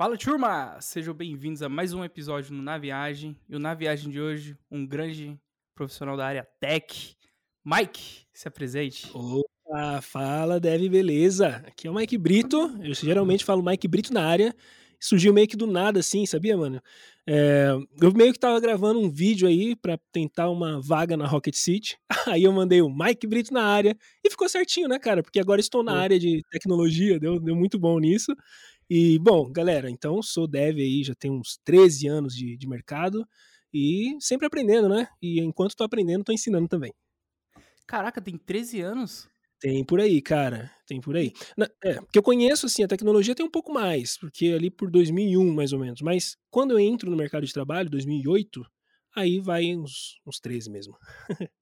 Fala turma! Sejam bem-vindos a mais um episódio no Na Viagem. E o Na Viagem de hoje, um grande profissional da área tech, Mike, se apresente. Opa, fala Dev, beleza? Aqui é o Mike Brito, eu geralmente falo Mike Brito na área, surgiu meio que do nada assim, sabia, mano? É, eu meio que tava gravando um vídeo aí para tentar uma vaga na Rocket City, aí eu mandei o Mike Brito na área e ficou certinho, né, cara? Porque agora estou na área de tecnologia, deu, deu muito bom nisso. E, bom, galera, então sou dev aí, já tenho uns 13 anos de, de mercado e sempre aprendendo, né? E enquanto tô aprendendo, tô ensinando também. Caraca, tem 13 anos? Tem por aí, cara. Tem por aí. Na, é, porque eu conheço, assim, a tecnologia tem um pouco mais, porque ali por 2001, mais ou menos. Mas quando eu entro no mercado de trabalho, 2008, aí vai uns, uns 13 mesmo.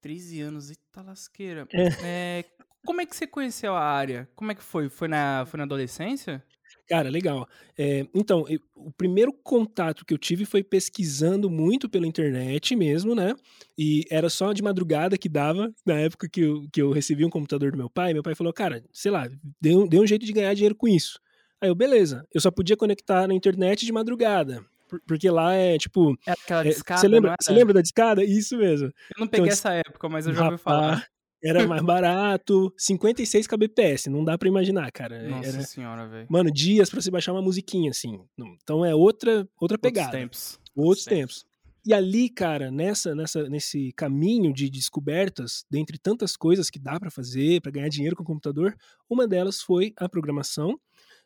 13 anos, eita lasqueira. É. É, como é que você conheceu a área? Como é que foi? Foi na, foi na adolescência? Cara, legal. É, então, eu, o primeiro contato que eu tive foi pesquisando muito pela internet mesmo, né? E era só de madrugada que dava, na época que eu, que eu recebi um computador do meu pai. Meu pai falou, cara, sei lá, deu, deu um jeito de ganhar dinheiro com isso. Aí eu, beleza, eu só podia conectar na internet de madrugada. Porque lá é tipo. É aquela discada. Você lembra, lembra da discada? Isso mesmo. Eu não peguei então, essa época, mas eu já ouvi falar. Era mais barato, 56 kbps, não dá para imaginar, cara. Nossa era, senhora, velho. Mano, dias para você baixar uma musiquinha assim. Então é outra outra pegada. Outros tempos. Outros tempos. tempos. E ali, cara, nessa, nessa, nesse caminho de descobertas, dentre tantas coisas que dá para fazer para ganhar dinheiro com o computador, uma delas foi a programação.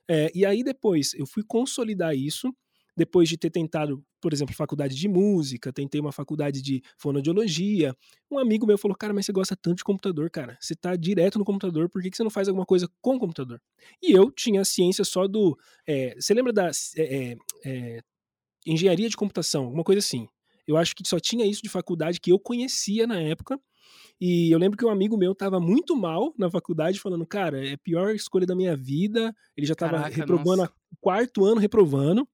É, e aí depois eu fui consolidar isso depois de ter tentado, por exemplo, faculdade de música, tentei uma faculdade de fonoaudiologia, um amigo meu falou, cara, mas você gosta tanto de computador, cara, você tá direto no computador, por que, que você não faz alguma coisa com o computador? E eu tinha a ciência só do, é, você lembra da é, é, engenharia de computação, alguma coisa assim. Eu acho que só tinha isso de faculdade que eu conhecia na época, e eu lembro que um amigo meu tava muito mal na faculdade, falando, cara, é a pior escolha da minha vida. Ele já tava Caraca, reprovando, nossa. quarto ano reprovando.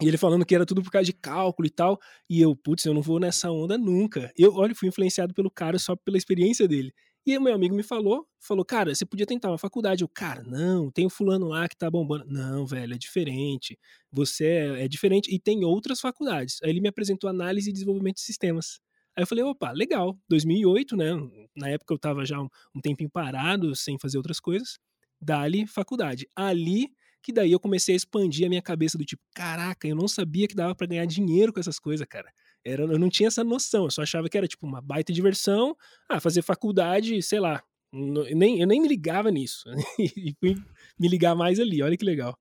E ele falando que era tudo por causa de cálculo e tal. E eu, putz, eu não vou nessa onda nunca. Eu, olha, fui influenciado pelo cara só pela experiência dele. E o meu amigo me falou, falou, cara, você podia tentar uma faculdade. Eu, cara, não, tem o fulano lá que tá bombando. Não, velho, é diferente. Você é, é diferente. E tem outras faculdades. Aí ele me apresentou análise e desenvolvimento de sistemas. Aí eu falei, opa, legal. 2008, né? Na época eu tava já um, um tempinho parado, sem fazer outras coisas. Dali, faculdade. Ali que daí eu comecei a expandir a minha cabeça do tipo, caraca, eu não sabia que dava para ganhar dinheiro com essas coisas, cara. Era, eu não tinha essa noção, eu só achava que era tipo uma baita diversão, ah, fazer faculdade, sei lá. Nem, eu nem me ligava nisso. e fui me ligar mais ali, olha que legal.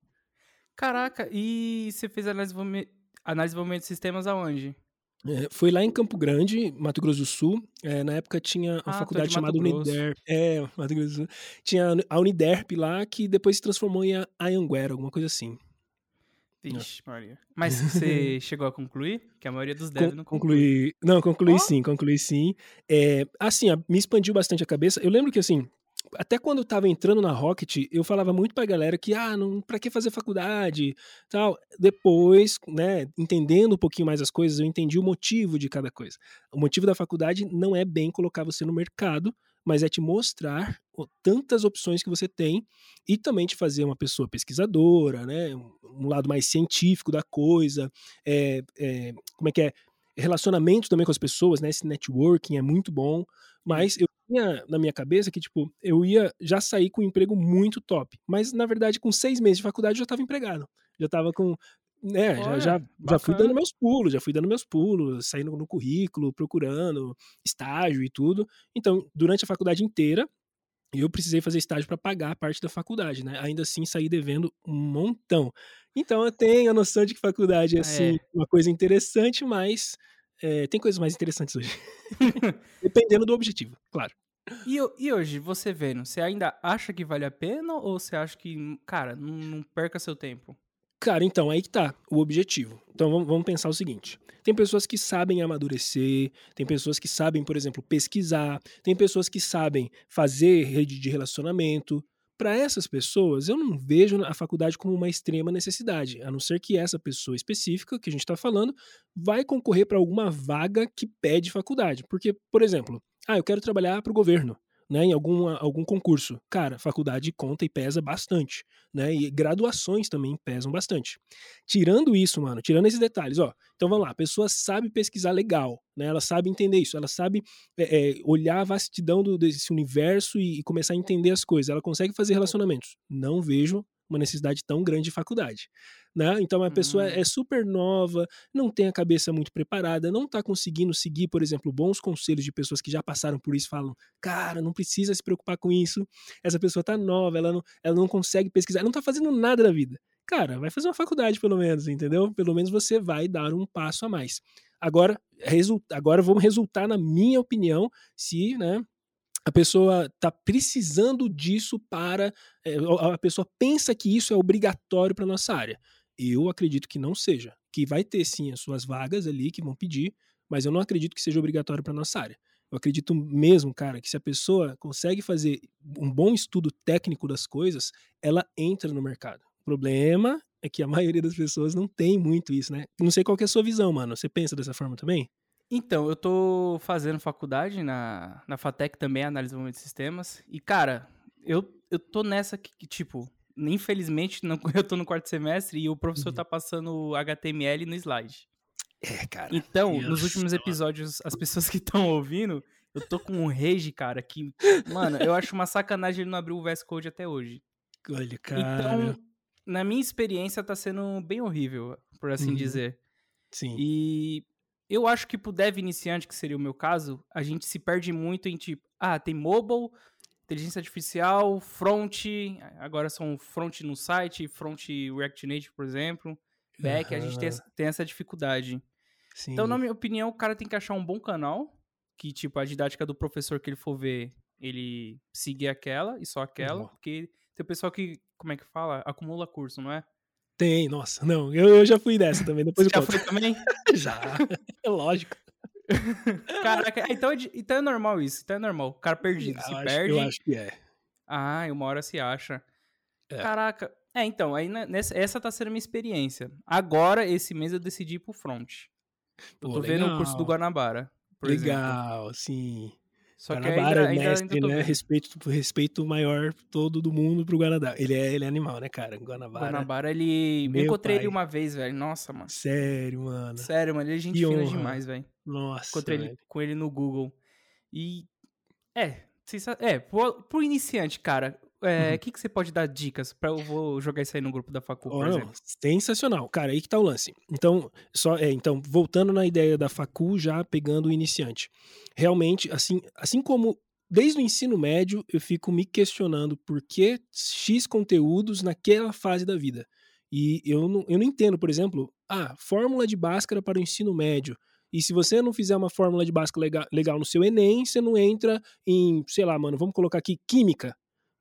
Caraca, e você fez análise de desenvolvimento de sistemas aonde? É, foi lá em Campo Grande, Mato Grosso do Sul. É, na época tinha uma ah, faculdade chamada Uniderp. É, Mato Grosso do Sul. Tinha a Uniderp lá, que depois se transformou em Anhanguera, alguma coisa assim. Vixe, Maria. Mas você chegou a concluir? Que a maioria dos devs não conclui. Não, concluí oh? sim, concluí sim. É, assim, me expandiu bastante a cabeça. Eu lembro que, assim, até quando eu tava entrando na Rocket, eu falava muito pra galera que, ah, não, pra que fazer faculdade, tal. Depois, né, entendendo um pouquinho mais as coisas, eu entendi o motivo de cada coisa. O motivo da faculdade não é bem colocar você no mercado, mas é te mostrar tantas opções que você tem e também te fazer uma pessoa pesquisadora, né, um lado mais científico da coisa, é, é, como é que é, relacionamento também com as pessoas, né, esse networking é muito bom, mas eu tinha na minha cabeça que, tipo, eu ia já sair com um emprego muito top. Mas, na verdade, com seis meses de faculdade, eu já estava empregado. Já estava com. Né, Olha, já, já, já fui dando meus pulos, já fui dando meus pulos, saindo no currículo, procurando estágio e tudo. Então, durante a faculdade inteira, eu precisei fazer estágio para pagar a parte da faculdade, né? Ainda assim, saí devendo um montão. Então, eu tenho a noção de que faculdade é, assim, é. uma coisa interessante, mas é, tem coisas mais interessantes hoje. Dependendo do objetivo, claro. E, e, hoje, você vendo, você ainda acha que vale a pena ou você acha que, cara, não, não perca seu tempo? Cara, então, aí que tá o objetivo. Então vamos, vamos, pensar o seguinte: tem pessoas que sabem amadurecer, tem pessoas que sabem, por exemplo, pesquisar, tem pessoas que sabem fazer rede de relacionamento, para essas pessoas, eu não vejo a faculdade como uma extrema necessidade, a não ser que essa pessoa específica que a gente está falando vai concorrer para alguma vaga que pede faculdade. Porque, por exemplo, ah, eu quero trabalhar para o governo. Né, em algum, algum concurso. Cara, faculdade conta e pesa bastante, né? E graduações também pesam bastante. Tirando isso, mano, tirando esses detalhes, ó. Então vamos lá, a pessoa sabe pesquisar legal, né? Ela sabe entender isso, ela sabe é, é, olhar a vastidão do, desse universo e, e começar a entender as coisas. Ela consegue fazer relacionamentos. Não vejo uma necessidade tão grande de faculdade. Né? Então a pessoa uhum. é super nova, não tem a cabeça muito preparada, não está conseguindo seguir, por exemplo, bons conselhos de pessoas que já passaram por isso, falam, cara, não precisa se preocupar com isso. Essa pessoa está nova, ela não, ela não consegue pesquisar, não está fazendo nada da vida. Cara, vai fazer uma faculdade pelo menos, entendeu? Pelo menos você vai dar um passo a mais. Agora, agora vamos resultar na minha opinião, se, né, a pessoa está precisando disso para. É, a pessoa pensa que isso é obrigatório para nossa área. Eu acredito que não seja. Que vai ter sim as suas vagas ali que vão pedir, mas eu não acredito que seja obrigatório para nossa área. Eu acredito mesmo, cara, que se a pessoa consegue fazer um bom estudo técnico das coisas, ela entra no mercado. O problema é que a maioria das pessoas não tem muito isso, né? Não sei qual é a sua visão, mano. Você pensa dessa forma também? Então, eu tô fazendo faculdade na, na FATEC também, análise de de sistemas. E, cara, eu, eu tô nessa que, que, tipo, infelizmente, não, eu tô no quarto semestre e o professor uhum. tá passando HTML no slide. É, cara. Então, Deus nos últimos episódios, as pessoas que estão ouvindo, eu tô com um rage, cara, que, mano, eu acho uma sacanagem ele não abrir o VS Code até hoje. Olha, cara. Então, na minha experiência, tá sendo bem horrível, por assim uhum. dizer. Sim. E eu acho que pro dev iniciante, que seria o meu caso, a gente se perde muito em tipo, ah, tem mobile, inteligência artificial, front, agora são front no site, front React Native, por exemplo, back, uhum. a gente tem, tem essa dificuldade. Sim. Então, na minha opinião, o cara tem que achar um bom canal, que tipo, a didática do professor que ele for ver, ele seguir aquela e só aquela, uhum. porque tem o pessoal que, como é que fala? Acumula curso, não é? Tem, nossa, não, eu, eu já fui dessa também. Depois Você já foi também? já, é lógico. Caraca, é, então, é então é normal isso, então é normal. O cara perdido, eu se acho, perde. Eu acho que é. Ah, uma hora se acha. É. Caraca, é, então, aí nessa, essa tá sendo a minha experiência. Agora, esse mês, eu decidi ir pro front. Eu Pô, tô legal. vendo o curso do Guanabara. legal, exemplo. sim. Só Guanabara que ainda, é mestre, ainda né? Respeito, respeito maior todo do mundo pro Guanabara. Ele é, ele é animal, né, cara? Guanabara. Guanabara, ele. Eu encontrei pai. ele uma vez, velho. Nossa, mano. Sério, mano. Sério, mano. Ele é gente que fina honra. demais, velho. Nossa. Encontrei ele, com ele no Google. E. É, é, pro, pro iniciante, cara, o é, uhum. que, que você pode dar dicas para eu vou jogar isso aí no grupo da Facu, por oh, exemplo? Sensacional. Cara, aí que tá o lance. Então, só, é, então, voltando na ideia da Facu, já pegando o iniciante. Realmente, assim, assim como desde o ensino médio, eu fico me questionando por que X conteúdos naquela fase da vida. E eu não, eu não entendo, por exemplo, ah, fórmula de Bhaskara para o ensino médio. E se você não fizer uma fórmula de Bhaskara legal, legal no seu Enem, você não entra em, sei lá, mano, vamos colocar aqui química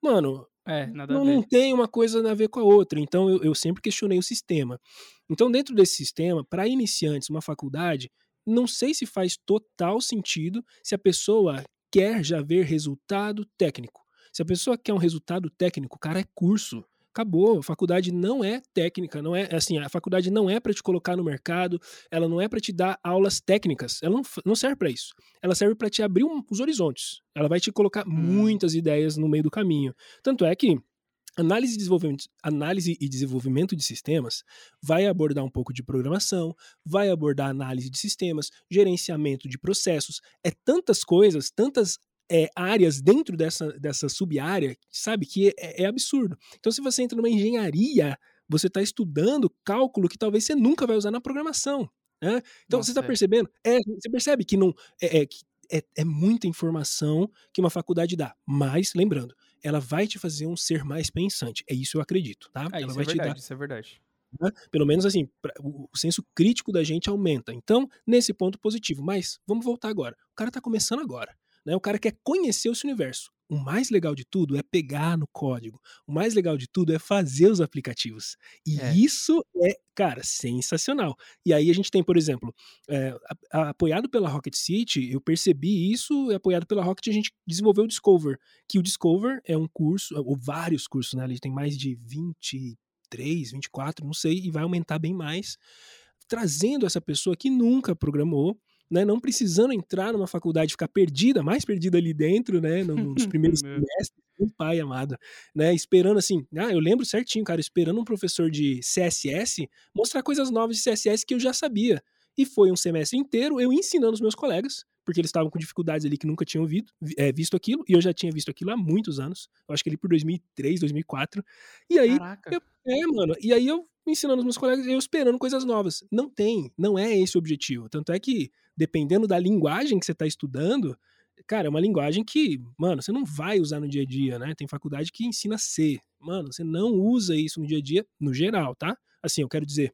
mano, é, não, não, tem uma coisa a ver com a outra. Então eu, eu sempre questionei o sistema. Então, dentro desse sistema, para iniciantes, uma faculdade, não sei se faz total sentido se a pessoa quer já ver resultado técnico. Se a pessoa quer um resultado técnico, cara, é curso acabou. A faculdade não é técnica, não é assim, a faculdade não é para te colocar no mercado, ela não é para te dar aulas técnicas, ela não, não serve para isso. Ela serve para te abrir um, os horizontes. Ela vai te colocar hum. muitas ideias no meio do caminho. Tanto é que Análise e, desenvolvimento, análise e desenvolvimento de sistemas vai abordar um pouco de programação, vai abordar análise de sistemas, gerenciamento de processos, é tantas coisas, tantas é, áreas dentro dessa, dessa sub-área, sabe, que é, é, absurdo. Então, se você entra numa engenharia, você está estudando cálculo que talvez você nunca vai usar na programação. Né? Então, Nossa, você está é. percebendo? É, você percebe que não é, é, é, é muita informação que uma faculdade dá. Mas, lembrando, ela vai te fazer um ser mais pensante. É isso eu acredito, tá? Ah, ela vai é verdade, te dar... isso é verdade. Né? Pelo menos assim, o senso crítico da gente aumenta. Então, nesse ponto positivo. Mas, vamos voltar agora. O cara está começando agora. Né? O cara quer conhecer esse universo. O mais legal de tudo é pegar no código. O mais legal de tudo é fazer os aplicativos. E é. isso é, cara, sensacional. E aí a gente tem, por exemplo, é, apoiado pela Rocket City, eu percebi isso, apoiado pela Rocket, a gente desenvolveu o Discover. Que o Discover é um curso, ou vários cursos, né? Ele tem mais de 23, 24, não sei, e vai aumentar bem mais. Trazendo essa pessoa que nunca programou, né, não precisando entrar numa faculdade, ficar perdida, mais perdida ali dentro, né, nos primeiros semestres, um pai amado, né, esperando assim, ah, eu lembro certinho, cara, esperando um professor de CSS mostrar coisas novas de CSS que eu já sabia. E foi um semestre inteiro eu ensinando os meus colegas, porque eles estavam com dificuldades ali que nunca tinham ouvido, é, visto aquilo, e eu já tinha visto aquilo há muitos anos, eu acho que ali por 2003, 2004, e aí, eu, é, mano, e aí eu ensinando os meus colegas, eu esperando coisas novas. Não tem, não é esse o objetivo. Tanto é que, dependendo da linguagem que você está estudando, cara, é uma linguagem que, mano, você não vai usar no dia a dia, né? Tem faculdade que ensina C. Mano, você não usa isso no dia a dia, no geral, tá? Assim, eu quero dizer,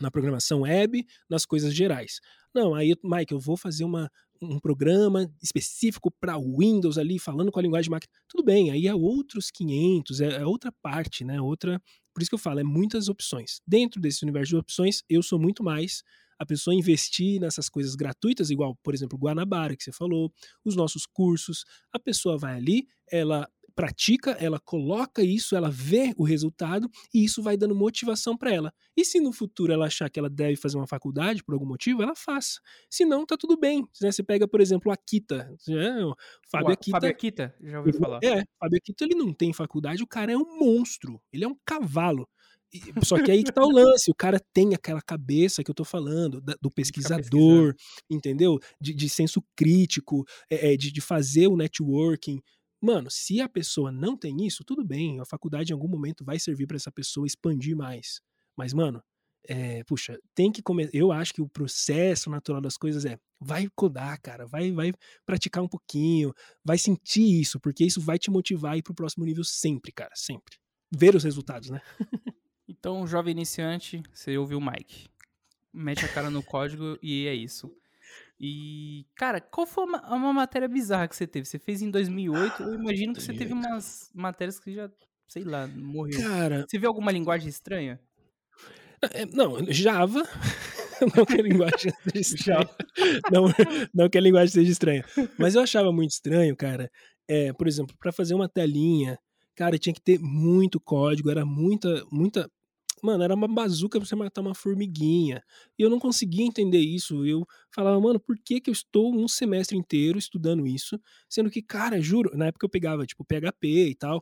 na programação web, nas coisas gerais. Não, aí, Mike, eu vou fazer uma, um programa específico para Windows ali, falando com a linguagem de máquina. Tudo bem, aí é outros 500, é, é, outra parte, né? Outra. Por isso que eu falo, é muitas opções. Dentro desse universo de opções, eu sou muito mais a pessoa investir nessas coisas gratuitas, igual, por exemplo, Guanabara, que você falou, os nossos cursos. A pessoa vai ali, ela pratica, ela coloca isso, ela vê o resultado e isso vai dando motivação para ela. E se no futuro ela achar que ela deve fazer uma faculdade por algum motivo, ela faça. Se não, tá tudo bem. Né? Você pega, por exemplo, o Akita. Né? O Fábio Akita. Fábio Akita, já ouvi falar. É, Fábio Akita ele não tem faculdade, o cara é um monstro. Ele é um cavalo. Só que aí que tá o lance, o cara tem aquela cabeça que eu tô falando, do pesquisador, entendeu? De, de, senso crítico, é, de, de fazer o networking, Mano, se a pessoa não tem isso, tudo bem, a faculdade em algum momento vai servir para essa pessoa expandir mais. Mas, mano, é, puxa, tem que começar. Eu acho que o processo natural das coisas é vai codar, cara, vai, vai praticar um pouquinho, vai sentir isso, porque isso vai te motivar a ir pro próximo nível sempre, cara, sempre. Ver os resultados, né? então, jovem iniciante, você ouviu o Mike. Mete a cara no código e é isso. E, cara, qual foi uma, uma, matéria bizarra que você teve? Você fez em 2008? Eu imagino que você teve umas matérias que já, sei lá, morreu. Cara. Você viu alguma linguagem estranha? É, não, Java. não que a linguagem seja estranha. não, não que a linguagem seja estranha. Mas eu achava muito estranho, cara. É, por exemplo, para fazer uma telinha, cara, tinha que ter muito código, era muita, muita Mano, era uma bazuca pra você matar uma formiguinha. E eu não conseguia entender isso. Eu falava, mano, por que que eu estou um semestre inteiro estudando isso? Sendo que, cara, juro, na época eu pegava, tipo, PHP e tal.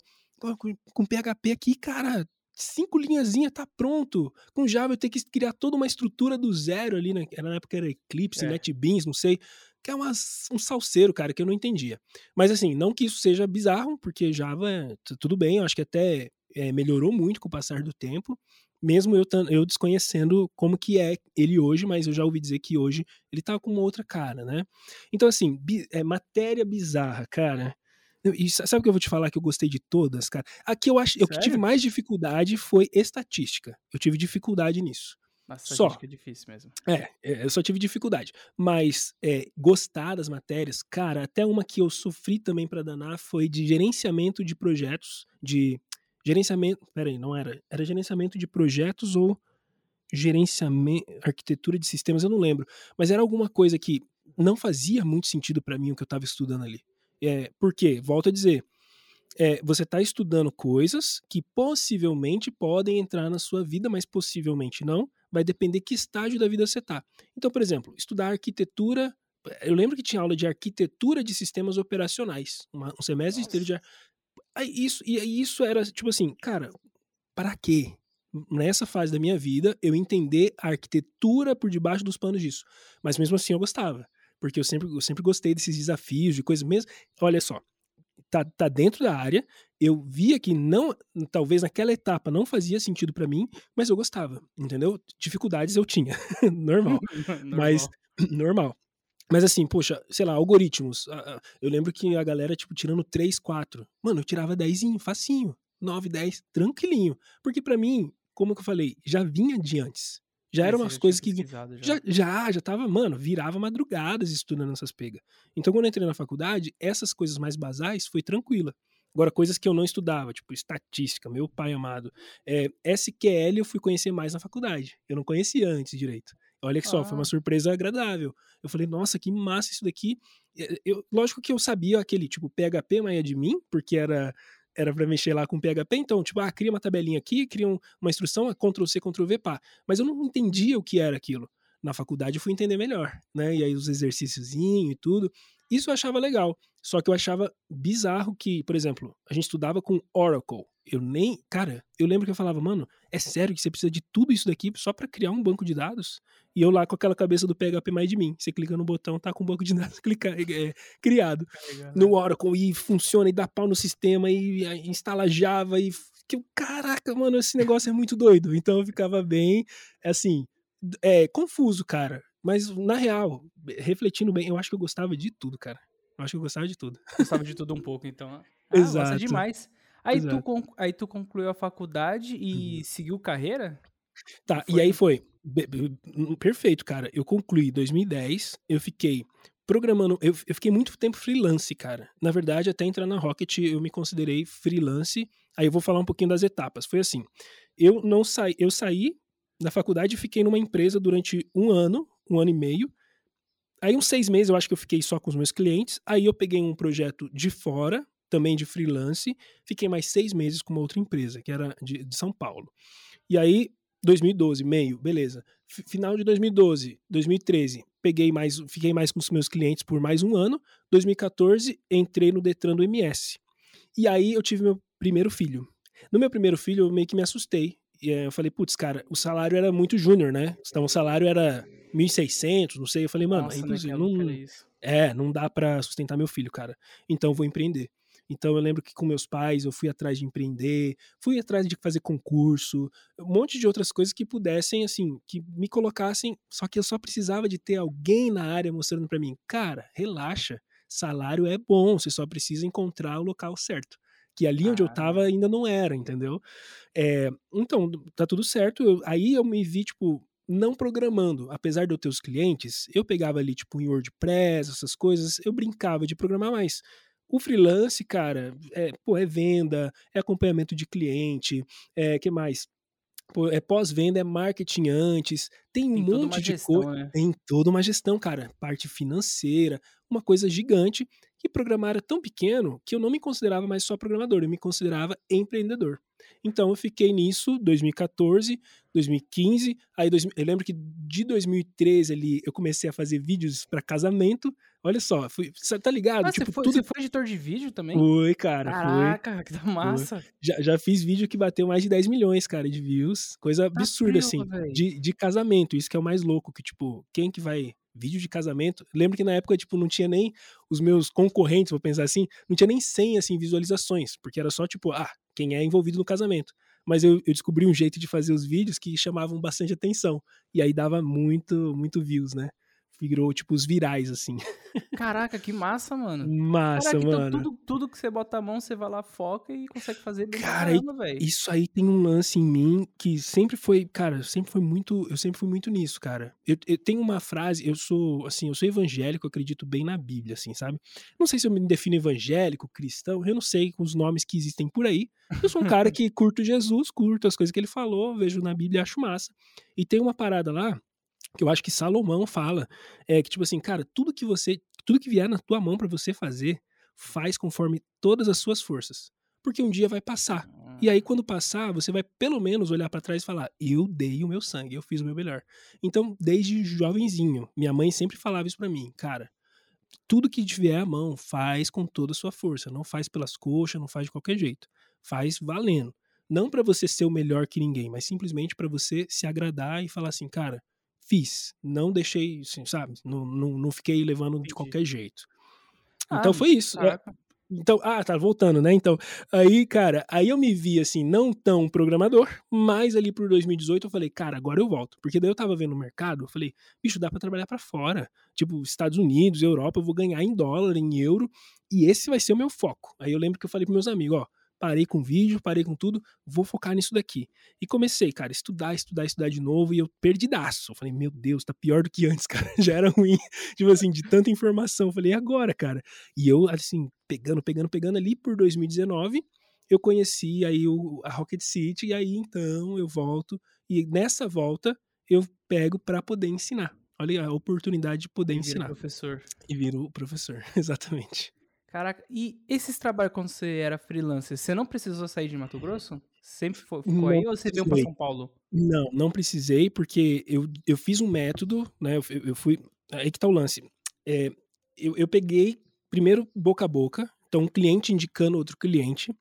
Com PHP aqui, cara, cinco linhazinhas tá pronto. Com Java eu tenho que criar toda uma estrutura do zero ali, né? Na época era Eclipse, é. NetBeans, não sei. Que é umas, um salseiro, cara, que eu não entendia. Mas assim, não que isso seja bizarro, porque Java, tudo bem, eu acho que até é, melhorou muito com o passar do tempo mesmo eu, eu desconhecendo como que é ele hoje, mas eu já ouvi dizer que hoje ele tá com uma outra cara, né? Então, assim, é matéria bizarra, cara. E sabe o que eu vou te falar que eu gostei de todas, cara? Aqui eu acho, eu que tive mais dificuldade foi estatística. Eu tive dificuldade nisso. Nossa, só. é difícil mesmo. É, é, eu só tive dificuldade. Mas é, gostar das matérias, cara, até uma que eu sofri também para danar foi de gerenciamento de projetos, de Gerenciamento. Peraí, não era. Era gerenciamento de projetos ou gerenciamento. arquitetura de sistemas, eu não lembro. Mas era alguma coisa que não fazia muito sentido para mim o que eu estava estudando ali. É, por quê? Volto a dizer. É, você está estudando coisas que possivelmente podem entrar na sua vida, mas possivelmente não. Vai depender que estágio da vida você está. Então, por exemplo, estudar arquitetura. Eu lembro que tinha aula de arquitetura de sistemas operacionais. Uma, um semestre Nossa. inteiro de Aí isso, e isso era tipo assim, cara, para quê? Nessa fase da minha vida, eu entender a arquitetura por debaixo dos panos disso. Mas mesmo assim eu gostava. Porque eu sempre, eu sempre gostei desses desafios, de coisas mesmo. Olha só, tá, tá dentro da área. Eu via que não, talvez naquela etapa não fazia sentido para mim, mas eu gostava, entendeu? Dificuldades eu tinha, normal, normal. Mas normal. Mas assim, poxa, sei lá, algoritmos. Eu lembro que a galera, tipo, tirando 3, 4. Mano, eu tirava 10, facinho. 9, 10, tranquilinho. Porque para mim, como que eu falei, já vinha de antes. Já eram umas coisas que. Já. já, já, já tava, mano, virava madrugadas estudando essas pegas. Então, quando eu entrei na faculdade, essas coisas mais basais foi tranquila. Agora, coisas que eu não estudava, tipo estatística, meu pai amado. É, SQL eu fui conhecer mais na faculdade. Eu não conhecia antes direito. Olha que só, ah. foi uma surpresa agradável. Eu falei, nossa, que massa isso daqui. Eu, lógico que eu sabia aquele tipo PHP MyAdmin, porque era era para mexer lá com PHP, então, tipo, ah, cria uma tabelinha aqui, cria um, uma instrução, Ctrl C, Ctrl V, pá. Mas eu não entendia o que era aquilo. Na faculdade eu fui entender melhor, né? E aí os exercícios e tudo. Isso eu achava legal. Só que eu achava bizarro que, por exemplo, a gente estudava com Oracle. Eu nem. Cara, eu lembro que eu falava, mano, é sério que você precisa de tudo isso daqui só para criar um banco de dados? E eu lá com aquela cabeça do PHP mais de mim. Você clica no botão, tá com o banco de dados clica, é, criado no Oracle e funciona e dá pau no sistema e, e instala Java e. Que, caraca, mano, esse negócio é muito doido. Então eu ficava bem, assim, é, confuso, cara. Mas, na real, refletindo bem, eu acho que eu gostava de tudo, cara. Eu acho que eu gostava de tudo. Gostava de tudo um pouco, então. Ah, Exato. Gosta demais. Aí tu, aí tu concluiu a faculdade e uhum. seguiu carreira? Tá, foi? e aí foi. Perfeito, cara. Eu concluí em 2010, eu fiquei programando. Eu, eu fiquei muito tempo freelance, cara. Na verdade, até entrar na Rocket, eu me considerei freelance. Aí eu vou falar um pouquinho das etapas. Foi assim. Eu não saí, eu saí da faculdade fiquei numa empresa durante um ano, um ano e meio. Aí, uns seis meses, eu acho que eu fiquei só com os meus clientes. Aí, eu peguei um projeto de fora, também de freelance. Fiquei mais seis meses com uma outra empresa, que era de, de São Paulo. E aí, 2012, meio, beleza. F final de 2012, 2013, peguei mais, fiquei mais com os meus clientes por mais um ano. 2014, entrei no Detran do MS. E aí, eu tive meu primeiro filho. No meu primeiro filho, eu meio que me assustei. E eu falei, putz, cara, o salário era muito júnior, né? Então o salário era 1.600, não sei. Eu falei, mano, Nossa, é não, é, não dá para sustentar meu filho, cara. Então eu vou empreender. Então eu lembro que com meus pais eu fui atrás de empreender, fui atrás de fazer concurso, um monte de outras coisas que pudessem, assim, que me colocassem. Só que eu só precisava de ter alguém na área mostrando para mim, cara, relaxa, salário é bom, você só precisa encontrar o local certo que ali onde eu tava ainda não era, entendeu? É, então, tá tudo certo. Eu, aí eu me vi, tipo, não programando. Apesar de eu ter os clientes, eu pegava ali, tipo, em WordPress, essas coisas, eu brincava de programar mais. O freelance, cara, é, pô, é venda, é acompanhamento de cliente, é que mais? Pô, é pós-venda, é marketing antes, tem, tem um monte de coisa. Né? Tem toda uma gestão, cara. Parte financeira, uma coisa gigante que programar era tão pequeno que eu não me considerava mais só programador, eu me considerava empreendedor. Então eu fiquei nisso 2014, 2015, aí dois, eu lembro que de 2013 ali eu comecei a fazer vídeos para casamento. Olha só, fui, tá ligado? Ah, tipo, você, foi, tudo... você foi editor de vídeo também? Foi, cara. Caraca, foi. que da massa. Já, já fiz vídeo que bateu mais de 10 milhões, cara, de views. Coisa tá absurda, assim, de, de casamento. Isso que é o mais louco, que, tipo, quem que vai vídeo de casamento. Lembro que na época, tipo, não tinha nem os meus concorrentes, vou pensar assim, não tinha nem 100, assim, visualizações, porque era só, tipo, ah, quem é envolvido no casamento. Mas eu, eu descobri um jeito de fazer os vídeos que chamavam bastante atenção. E aí dava muito, muito views, né? Virou, tipo, os virais, assim. Caraca, que massa, mano. Massa, Caraca, então mano. Então tudo, tudo que você bota a mão, você vai lá, foca e consegue fazer bem cara, velho. Isso aí tem um lance em mim que sempre foi, cara, sempre foi muito, eu sempre fui muito nisso, cara. Eu, eu tenho uma frase, eu sou, assim, eu sou evangélico, eu acredito bem na Bíblia, assim, sabe? Não sei se eu me defino evangélico, cristão, eu não sei os nomes que existem por aí. Eu sou um cara que curto Jesus, curto as coisas que ele falou, vejo na Bíblia e acho massa. E tem uma parada lá que eu acho que Salomão fala, é que tipo assim, cara, tudo que você, tudo que vier na tua mão para você fazer, faz conforme todas as suas forças, porque um dia vai passar. E aí quando passar, você vai pelo menos olhar para trás e falar: "Eu dei o meu sangue, eu fiz o meu melhor". Então, desde jovenzinho, minha mãe sempre falava isso para mim, cara, tudo que vier à mão, faz com toda a sua força, não faz pelas coxas, não faz de qualquer jeito. Faz valendo. Não para você ser o melhor que ninguém, mas simplesmente para você se agradar e falar assim, cara, fiz. Não deixei, assim, sabe? Não, não, não fiquei levando de qualquer jeito. Então ah, foi isso. É, então, ah, tá voltando, né? Então, aí, cara, aí eu me vi assim, não tão programador, mas ali por 2018 eu falei, cara, agora eu volto. Porque daí eu tava vendo o mercado, eu falei, bicho, dá para trabalhar para fora. Tipo, Estados Unidos, Europa, eu vou ganhar em dólar, em euro, e esse vai ser o meu foco. Aí eu lembro que eu falei pros meus amigos, ó, parei com vídeo, parei com tudo, vou focar nisso daqui. E comecei, cara, estudar, estudar, estudar de novo, e eu perdidaço. Eu falei, meu Deus, tá pior do que antes, cara, já era ruim, tipo assim, de tanta informação. Eu falei, e agora, cara? E eu, assim, pegando, pegando, pegando ali por 2019, eu conheci aí o, a Rocket City, e aí então eu volto, e nessa volta eu pego para poder ensinar. Olha a oportunidade de poder e ensinar. professor. E viro professor, exatamente. Caraca, e esses trabalhos quando você era freelancer, você não precisou sair de Mato Grosso? Sempre foi, ficou aí ou você veio para São Paulo? Não, não precisei, porque eu, eu fiz um método, né? Eu, eu fui. Aí que tá o lance. É, eu, eu peguei primeiro boca a boca, então um cliente indicando outro cliente. Uhum.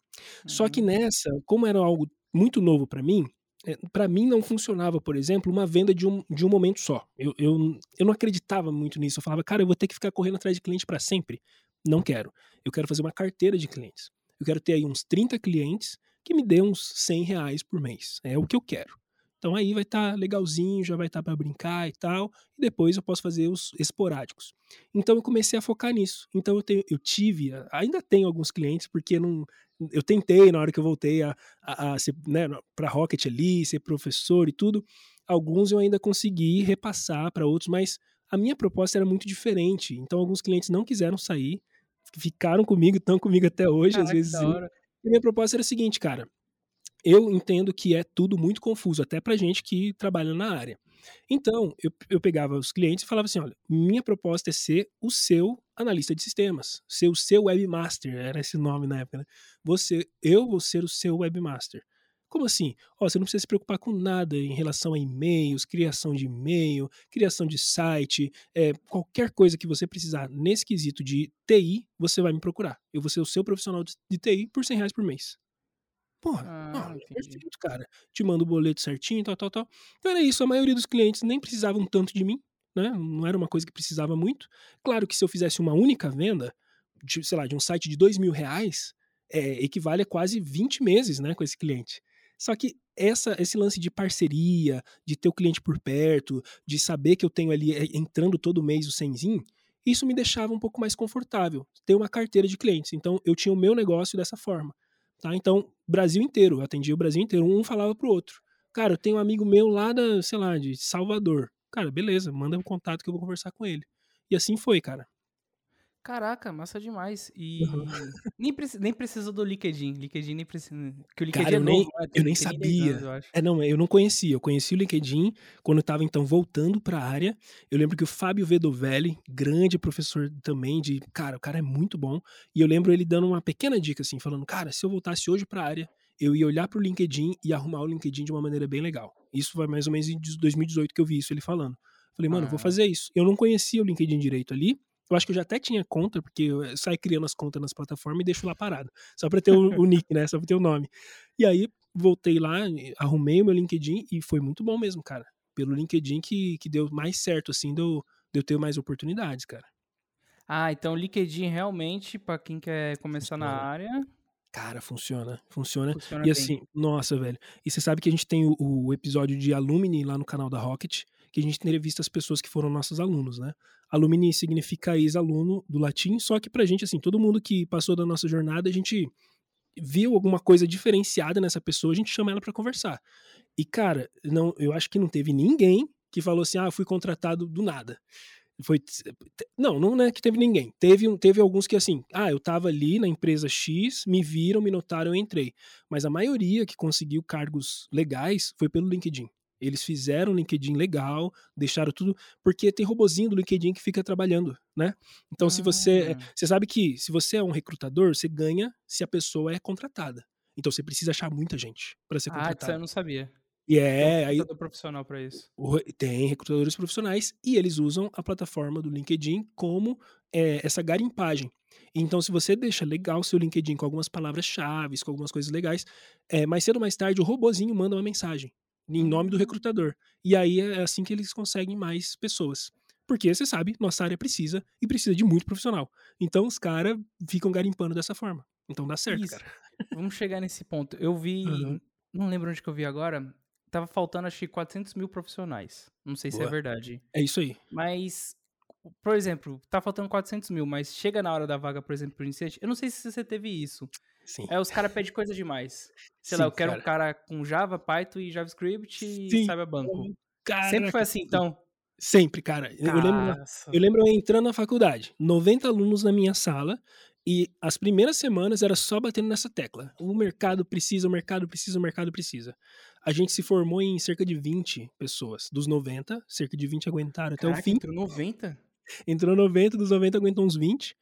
Só que uhum. nessa, como era algo muito novo para mim, é, para mim não funcionava, por exemplo, uma venda de um, de um momento só. Eu, eu, eu não acreditava muito nisso. Eu falava, cara, eu vou ter que ficar correndo atrás de cliente para sempre. Não quero. Eu quero fazer uma carteira de clientes. Eu quero ter aí uns 30 clientes que me dê uns 100 reais por mês. É o que eu quero. Então aí vai estar tá legalzinho, já vai estar tá para brincar e tal, e depois eu posso fazer os esporádicos. Então eu comecei a focar nisso. Então eu, tenho, eu tive, ainda tenho alguns clientes, porque não, eu tentei na hora que eu voltei a, a, a ser né, para Rocket ali, ser professor e tudo. Alguns eu ainda consegui repassar para outros, mas a minha proposta era muito diferente. Então alguns clientes não quiseram sair, ficaram comigo, estão comigo até hoje, Caraca, às vezes. E minha proposta era a seguinte, cara eu entendo que é tudo muito confuso, até para gente que trabalha na área. Então, eu, eu pegava os clientes e falava assim: olha, minha proposta é ser o seu analista de sistemas, ser o seu webmaster, era esse nome na época, né? Você, eu vou ser o seu webmaster. Como assim? Ó, você não precisa se preocupar com nada em relação a e-mails, criação de e-mail, criação de site, é, qualquer coisa que você precisar nesse quesito de TI, você vai me procurar. Eu vou ser o seu profissional de, TI por 100 reais por mês. Porra, ah, é perfeito, cara. Te mando o boleto certinho, tal, tal, tal. Então era isso, a maioria dos clientes nem precisavam tanto de mim, né? Não era uma coisa que precisava muito. Claro que se eu fizesse uma única venda, de, sei lá, de um site de dois mil reais, é, equivale a quase 20 meses, né, com esse cliente. Só que essa, esse lance de parceria, de ter o cliente por perto, de saber que eu tenho ali é, entrando todo mês o senzinho, isso me deixava um pouco mais confortável, ter uma carteira de clientes. Então eu tinha o meu negócio dessa forma. Tá? Então, Brasil inteiro, eu atendia o Brasil inteiro, um falava pro outro. Cara, eu tenho um amigo meu lá da, sei lá, de Salvador. Cara, beleza, manda um contato que eu vou conversar com ele. E assim foi, cara. Caraca, massa demais. E uhum. nem, preci nem precisa do LinkedIn. LinkedIn nem precisa. Que o LinkedIn Cara, é eu nem, novo, né? eu nem sabia. Anos, eu é, não, eu não conhecia. Eu conheci o LinkedIn quando eu estava então voltando para a área. Eu lembro que o Fábio Vedovelli, grande professor também de, cara, o cara é muito bom. E eu lembro ele dando uma pequena dica assim, falando: "Cara, se eu voltasse hoje para a área, eu ia olhar para o LinkedIn e arrumar o LinkedIn de uma maneira bem legal". Isso foi mais ou menos em 2018 que eu vi isso ele falando. Falei, mano, ah. vou fazer isso. Eu não conhecia o LinkedIn direito ali. Eu acho que eu já até tinha conta, porque eu saio criando as contas nas plataformas e deixo lá parado. Só pra ter o, o nick, né? Só pra ter o nome. E aí, voltei lá, arrumei o meu LinkedIn e foi muito bom mesmo, cara. Pelo LinkedIn que, que deu mais certo, assim, deu, deu ter mais oportunidades, cara. Ah, então o LinkedIn realmente, para quem quer começar funciona. na área. Cara, funciona, funciona. funciona e bem. assim, nossa, velho. E você sabe que a gente tem o, o episódio de Alumni lá no canal da Rocket que a gente entrevista as pessoas que foram nossos alunos, né? Alumni significa ex-aluno do latim, só que pra gente, assim, todo mundo que passou da nossa jornada, a gente viu alguma coisa diferenciada nessa pessoa, a gente chama ela para conversar. E, cara, não, eu acho que não teve ninguém que falou assim, ah, fui contratado do nada. Foi, não, não é que teve ninguém. Teve, teve alguns que assim, ah, eu tava ali na empresa X, me viram, me notaram, eu entrei. Mas a maioria que conseguiu cargos legais foi pelo LinkedIn. Eles fizeram um LinkedIn legal, deixaram tudo, porque tem robozinho do LinkedIn que fica trabalhando, né? Então, ah. se você. Ah. Você sabe que se você é um recrutador, você ganha se a pessoa é contratada. Então você precisa achar muita gente para ser contratado. Ah, isso eu não sabia. E é. Tem um profissional para isso. Tem recrutadores profissionais e eles usam a plataforma do LinkedIn como é, essa garimpagem. Então, se você deixa legal o seu LinkedIn com algumas palavras-chave, com algumas coisas legais, é, mais cedo ou mais tarde o robozinho manda uma mensagem em nome do recrutador. E aí é assim que eles conseguem mais pessoas. Porque você sabe, nossa área precisa e precisa de muito profissional. Então os caras ficam garimpando dessa forma. Então dá certo, Isso. cara. Vamos chegar nesse ponto. Eu vi, uhum. não lembro onde que eu vi agora, tava faltando acho que 400 mil profissionais. Não sei Boa. se é verdade. É isso aí. Mas, por exemplo, tá faltando 400 mil, mas chega na hora da vaga, por exemplo, pro Iniciante, eu não sei se você teve isso. Sim. É, os caras pedem coisa demais. Sei Sim, lá, eu quero cara. um cara com Java, Python e JavaScript e Sim. saiba banco. Cara, Sempre foi assim, então. Sempre, cara. Eu lembro, eu lembro eu entrando na faculdade, 90 alunos na minha sala, e as primeiras semanas era só batendo nessa tecla. O mercado precisa, o mercado precisa, o mercado precisa. A gente se formou em cerca de 20 pessoas. Dos 90, cerca de 20 aguentaram Caraca, até o fim. Entrou 90? Entrou 90, dos 90 aguentou uns 20.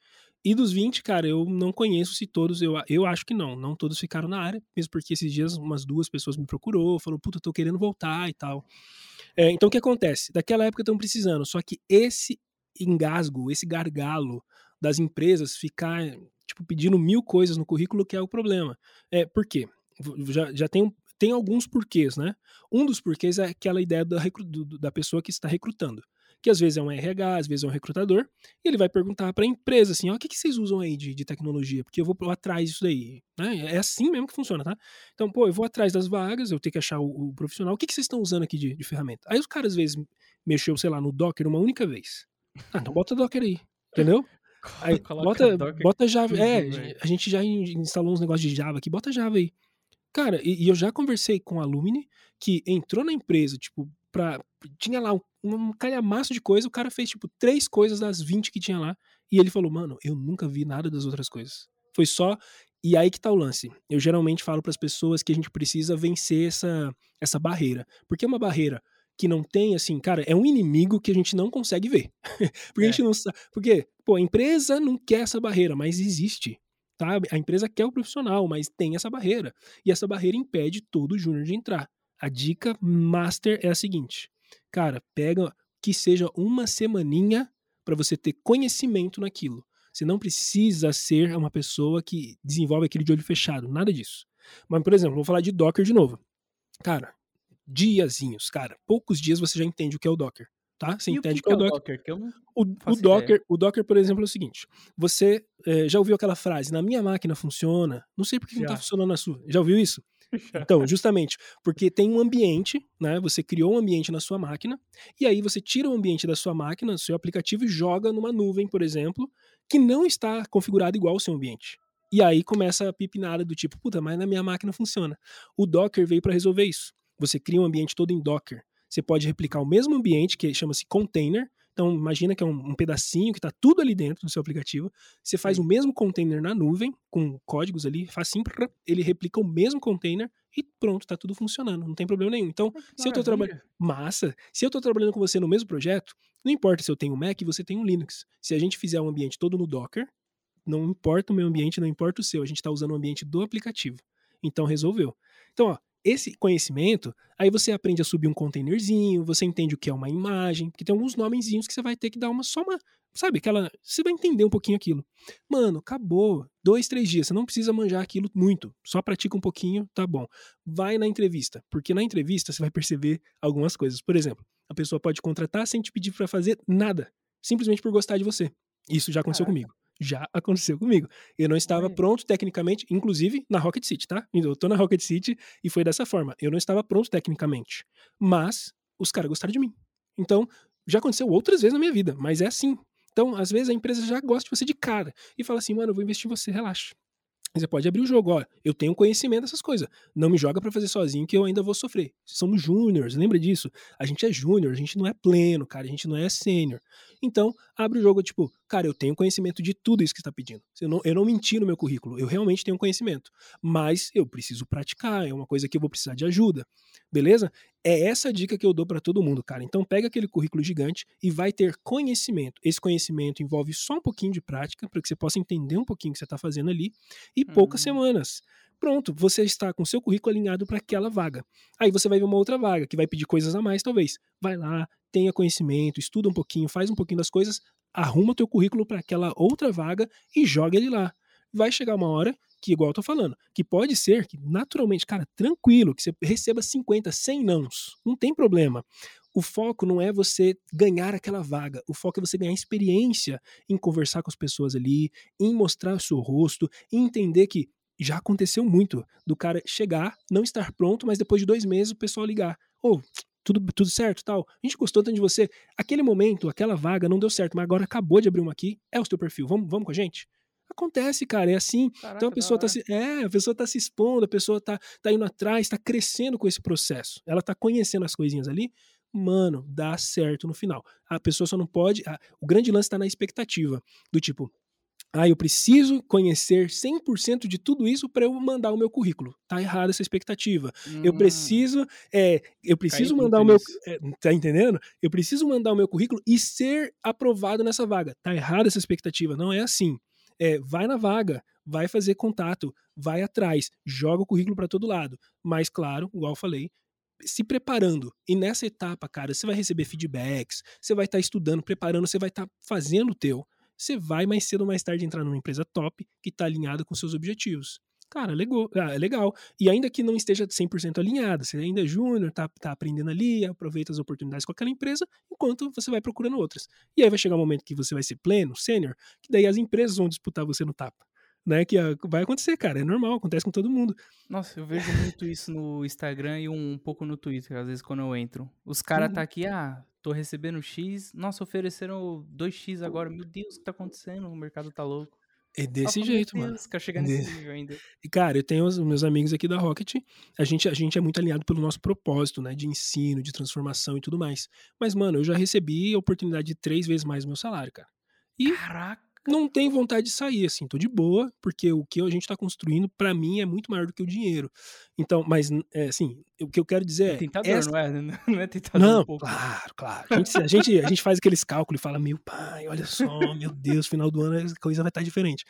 E dos 20, cara, eu não conheço se todos, eu, eu acho que não, não todos ficaram na área, mesmo porque esses dias umas duas pessoas me procurou, falou, puta, tô querendo voltar e tal. É, então o que acontece? Daquela época estão precisando, só que esse engasgo, esse gargalo das empresas ficar, tipo, pedindo mil coisas no currículo que é o problema. É, por quê? Já, já tem, tem alguns porquês, né? Um dos porquês é aquela ideia da, da pessoa que está recrutando que às vezes é um RH, às vezes é um recrutador, e ele vai perguntar para a empresa assim, ó, o que, que vocês usam aí de, de tecnologia? Porque eu vou atrás disso daí. Né? É assim mesmo que funciona, tá? Então, pô, eu vou atrás das vagas, eu tenho que achar o, o profissional, o que, que vocês estão usando aqui de, de ferramenta? Aí os caras às vezes mexeu, sei lá, no Docker uma única vez. Ah, então bota Docker aí, entendeu? Aí, bota, bota Java. É, a gente já instalou uns negócios de Java aqui, bota Java aí. Cara, e, e, eu já conversei com a Alumni que entrou na empresa, tipo, pra. Tinha lá um, um calhamaço de coisa, o cara fez, tipo, três coisas das 20 que tinha lá. E ele falou, mano, eu nunca vi nada das outras coisas. Foi só. E aí que tá o lance. Eu geralmente falo para as pessoas que a gente precisa vencer essa, essa barreira. Porque é uma barreira que não tem, assim, cara, é um inimigo que a gente não consegue ver. porque é. a gente não sabe. Porque, pô, a empresa não quer essa barreira, mas existe. Tá? A empresa quer o profissional, mas tem essa barreira. E essa barreira impede todo júnior de entrar. A dica master é a seguinte: cara, pega que seja uma semaninha para você ter conhecimento naquilo. Você não precisa ser uma pessoa que desenvolve aquele de olho fechado, nada disso. Mas, por exemplo, vou falar de Docker de novo. Cara, diazinhos, cara, poucos dias você já entende o que é o Docker, tá? Você e entende o que, é o Docker? Docker o, o, Docker, o Docker, por exemplo, é o seguinte: você é, já ouviu aquela frase, na minha máquina funciona, não sei por que não tá funcionando na sua. Já ouviu isso? Então, justamente, porque tem um ambiente, né? Você criou um ambiente na sua máquina, e aí você tira o ambiente da sua máquina, seu aplicativo, e joga numa nuvem, por exemplo, que não está configurado igual ao seu ambiente. E aí começa a pipinada do tipo, puta, mas na minha máquina funciona. O Docker veio para resolver isso. Você cria um ambiente todo em Docker. Você pode replicar o mesmo ambiente, que chama-se container, então, imagina que é um, um pedacinho que está tudo ali dentro do seu aplicativo. Você faz o mesmo container na nuvem, com códigos ali, faz assim, ele replica o mesmo container e pronto, está tudo funcionando, não tem problema nenhum. Então, se eu estou trabalhando. Massa! Se eu estou trabalhando com você no mesmo projeto, não importa se eu tenho um Mac e você tem um Linux. Se a gente fizer um ambiente todo no Docker, não importa o meu ambiente, não importa o seu, a gente está usando o ambiente do aplicativo. Então, resolveu. Então, ó, esse conhecimento, aí você aprende a subir um containerzinho, você entende o que é uma imagem, porque tem alguns nomezinhos que você vai ter que dar uma só uma, sabe, aquela, você vai entender um pouquinho aquilo. Mano, acabou, dois, três dias, você não precisa manjar aquilo muito, só pratica um pouquinho, tá bom. Vai na entrevista, porque na entrevista você vai perceber algumas coisas. Por exemplo, a pessoa pode contratar sem te pedir para fazer nada, simplesmente por gostar de você. Isso já aconteceu Caraca. comigo já aconteceu comigo. Eu não estava pronto tecnicamente, inclusive na Rocket City, tá? Eu tô na Rocket City e foi dessa forma. Eu não estava pronto tecnicamente, mas os caras gostaram de mim. Então, já aconteceu outras vezes na minha vida, mas é assim. Então, às vezes a empresa já gosta de você de cara e fala assim, mano, eu vou investir em você, relaxa. Você pode abrir o jogo, ó, eu tenho conhecimento dessas coisas. Não me joga para fazer sozinho que eu ainda vou sofrer. Somos júniores, lembra disso? A gente é júnior, a gente não é pleno, cara, a gente não é sênior. Então, abre o jogo, tipo, cara, eu tenho conhecimento de tudo isso que está pedindo. Eu não, eu não menti no meu currículo, eu realmente tenho conhecimento. Mas eu preciso praticar, é uma coisa que eu vou precisar de ajuda. Beleza? É essa dica que eu dou para todo mundo, cara. Então pega aquele currículo gigante e vai ter conhecimento. Esse conhecimento envolve só um pouquinho de prática para que você possa entender um pouquinho o que você está fazendo ali e poucas uhum. semanas. Pronto, você está com seu currículo alinhado para aquela vaga. Aí você vai ver uma outra vaga que vai pedir coisas a mais, talvez. Vai lá, tenha conhecimento, estuda um pouquinho, faz um pouquinho das coisas, arruma o teu currículo para aquela outra vaga e joga ele lá. Vai chegar uma hora que, igual eu tô falando, que pode ser que naturalmente, cara, tranquilo, que você receba 50, 100 nãos, não tem problema. O foco não é você ganhar aquela vaga, o foco é você ganhar experiência em conversar com as pessoas ali, em mostrar o seu rosto, em entender que já aconteceu muito do cara chegar, não estar pronto, mas depois de dois meses o pessoal ligar. Ô, oh, tudo, tudo certo tal. A gente gostou tanto de você. Aquele momento, aquela vaga não deu certo, mas agora acabou de abrir uma aqui, é o seu perfil. Vamos, vamos com a gente? Acontece, cara, é assim. Caraca, então a pessoa tá se, é, a pessoa tá se expondo, a pessoa tá, tá indo atrás, tá crescendo com esse processo. Ela tá conhecendo as coisinhas ali. Mano, dá certo no final. A pessoa só não pode. A, o grande lance tá na expectativa. Do tipo, ah, eu preciso conhecer 100% de tudo isso para eu mandar o meu currículo. Tá errada essa expectativa. Hum. Eu preciso, é, eu preciso mandar o meu, é, tá entendendo? Eu preciso mandar o meu currículo e ser aprovado nessa vaga. Tá errada essa expectativa. Não é assim é, vai na vaga, vai fazer contato, vai atrás, joga o currículo para todo lado. Mas, claro, igual eu falei, se preparando. E nessa etapa, cara, você vai receber feedbacks, você vai estar tá estudando, preparando, você vai estar tá fazendo o teu. Você vai mais cedo ou mais tarde entrar numa empresa top que está alinhada com seus objetivos. Cara, legal, é legal. E ainda que não esteja 100% alinhada, você ainda é júnior, tá, tá aprendendo ali, aproveita as oportunidades com aquela empresa, enquanto você vai procurando outras. E aí vai chegar um momento que você vai ser pleno, sênior, que daí as empresas vão disputar você no tapa né? Que vai acontecer, cara. É normal, acontece com todo mundo. Nossa, eu vejo muito isso no Instagram e um, pouco no Twitter, às vezes quando eu entro. Os caras uhum. tá aqui, ah, tô recebendo X. Nossa, ofereceram 2X agora. Meu Deus, o que tá acontecendo? O mercado tá louco. É desse Nossa, jeito, Deus, mano. Quero chegar nesse nível ainda. E, cara, eu tenho os meus amigos aqui da Rocket. A gente, a gente é muito alinhado pelo nosso propósito, né? De ensino, de transformação e tudo mais. Mas, mano, eu já recebi a oportunidade de três vezes mais meu salário, cara. E Caraca! Não tem vontade de sair, assim, tô de boa, porque o que a gente tá construindo, para mim, é muito maior do que o dinheiro. Então, mas, é, assim, o que eu quero dizer é. é tentador, essa... não é? Não é tentador. Não, um claro, claro. A gente, a, gente, a gente faz aqueles cálculos e fala, meu pai, olha só, meu Deus, final do ano a coisa vai estar tá diferente.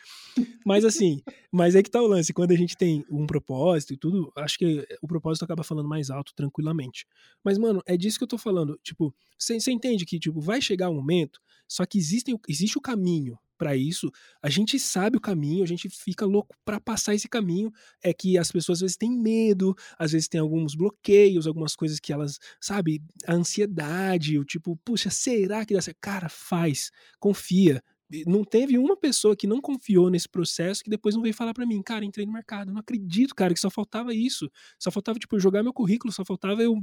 Mas, assim, mas é que tá o lance, quando a gente tem um propósito e tudo, acho que o propósito acaba falando mais alto, tranquilamente. Mas, mano, é disso que eu tô falando. Tipo, você entende que, tipo, vai chegar um momento, só que existe, existe o caminho para isso, a gente sabe o caminho, a gente fica louco para passar esse caminho. É que as pessoas às vezes têm medo, às vezes tem alguns bloqueios, algumas coisas que elas, sabe, a ansiedade, o tipo, puxa, será que dá certo? Cara, faz, confia. Não teve uma pessoa que não confiou nesse processo que depois não veio falar para mim, cara, entrei no mercado. Não acredito, cara, que só faltava isso. Só faltava, tipo, jogar meu currículo, só faltava eu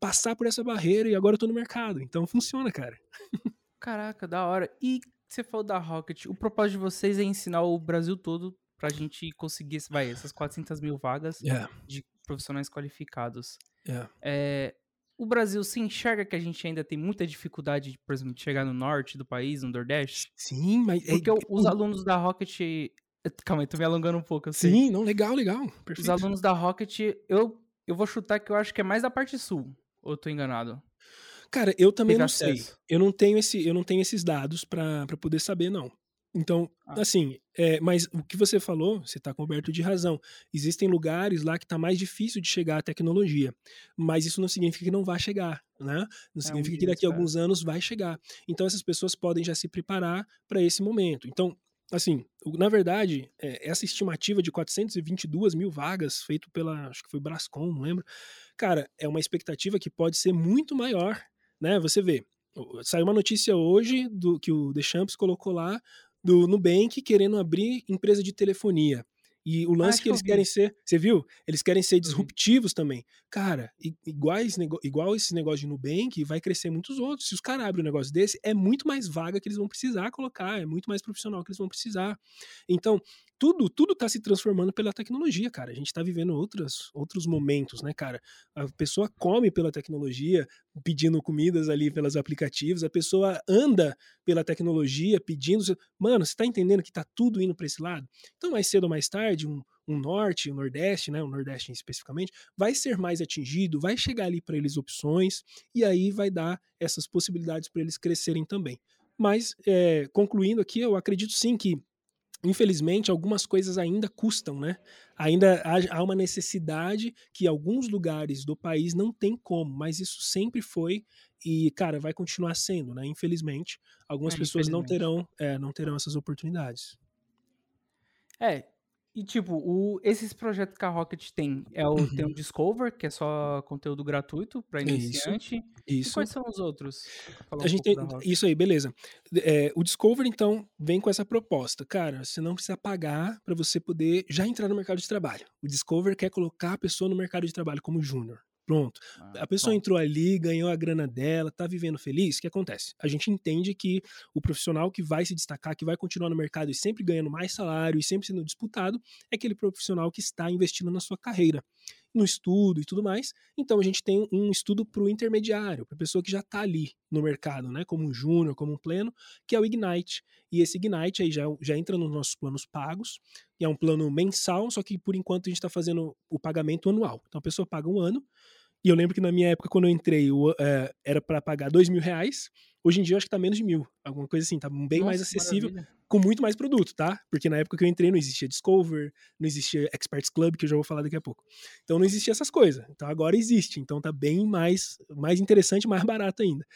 passar por essa barreira e agora eu tô no mercado. Então funciona, cara. Caraca, da hora. E você falou da Rocket, o propósito de vocês é ensinar o Brasil todo pra gente conseguir vai, essas 400 mil vagas yeah. de profissionais qualificados. Yeah. É, o Brasil se enxerga que a gente ainda tem muita dificuldade, por exemplo, de chegar no norte do país, no Nordeste? Sim, mas... É Porque é... os alunos da Rocket... Calma aí, tô me alongando um pouco, Sim, não, legal, legal. Perfeito. Os alunos da Rocket, eu, eu vou chutar que eu acho que é mais da parte sul, ou eu tô enganado? Cara, eu também não sei. Eu não tenho esse, eu não tenho esses dados para poder saber não. Então, ah. assim, é, mas o que você falou, você está coberto de razão. Existem lugares lá que está mais difícil de chegar à tecnologia, mas isso não significa que não vai chegar, né? Não é significa um que daqui a alguns anos vai chegar. Então, essas pessoas podem já se preparar para esse momento. Então, assim, na verdade, é, essa estimativa de 422 mil vagas, feito pela, acho que foi Brascom, não lembro, cara, é uma expectativa que pode ser muito maior né? Você vê, saiu uma notícia hoje do que o Deschamps colocou lá do Nubank querendo abrir empresa de telefonia. E o lance que eles querem ser, você viu? Eles querem ser uhum. disruptivos uhum. também. Cara, igual esse, igual esse negócio de Nubank, vai crescer muitos outros. Se os caras abrem um negócio desse, é muito mais vaga que eles vão precisar colocar, é muito mais profissional que eles vão precisar. Então, tudo tudo está se transformando pela tecnologia, cara. A gente está vivendo outros, outros momentos, né, cara? A pessoa come pela tecnologia, pedindo comidas ali pelos aplicativos, a pessoa anda pela tecnologia pedindo. Mano, você tá entendendo que tá tudo indo para esse lado? Então, mais cedo ou mais tarde, um, um norte, um nordeste, né, o nordeste especificamente, vai ser mais atingido, vai chegar ali para eles opções e aí vai dar essas possibilidades para eles crescerem também. Mas, é, concluindo aqui, eu acredito sim que infelizmente, algumas coisas ainda custam, né? Ainda há uma necessidade que alguns lugares do país não tem como, mas isso sempre foi e, cara, vai continuar sendo, né? Infelizmente, algumas é, pessoas não terão, é, não terão essas oportunidades. É, e, tipo, o, esses projetos que a Rocket tem, é o, tem o uhum. Discover, que é só conteúdo gratuito para iniciante. Isso. E quais são os outros? A gente tem, isso aí, beleza. É, o Discover, então, vem com essa proposta. Cara, você não precisa pagar para você poder já entrar no mercado de trabalho. O Discover quer colocar a pessoa no mercado de trabalho como júnior. Pronto. Ah, a pessoa bom. entrou ali, ganhou a grana dela, tá vivendo feliz. O que acontece? A gente entende que o profissional que vai se destacar, que vai continuar no mercado e sempre ganhando mais salário e sempre sendo disputado, é aquele profissional que está investindo na sua carreira, no estudo e tudo mais. Então a gente tem um estudo para o intermediário, para a pessoa que já está ali no mercado, né, como um júnior, como um pleno, que é o Ignite. E esse Ignite aí já, já entra nos nossos planos pagos, que é um plano mensal, só que por enquanto a gente está fazendo o pagamento anual. Então a pessoa paga um ano e eu lembro que na minha época, quando eu entrei, eu, é, era para pagar dois mil reais. Hoje em dia, eu acho que tá menos de mil. Alguma coisa assim, tá bem Nossa, mais acessível. Maravilha. com muito mais produto, tá? Porque na época que eu entrei não existia Discover, não existia Experts Club, que eu já vou falar daqui a pouco. Então não existia essas coisas. Então agora existe. Então tá bem mais, mais interessante, mais barato ainda.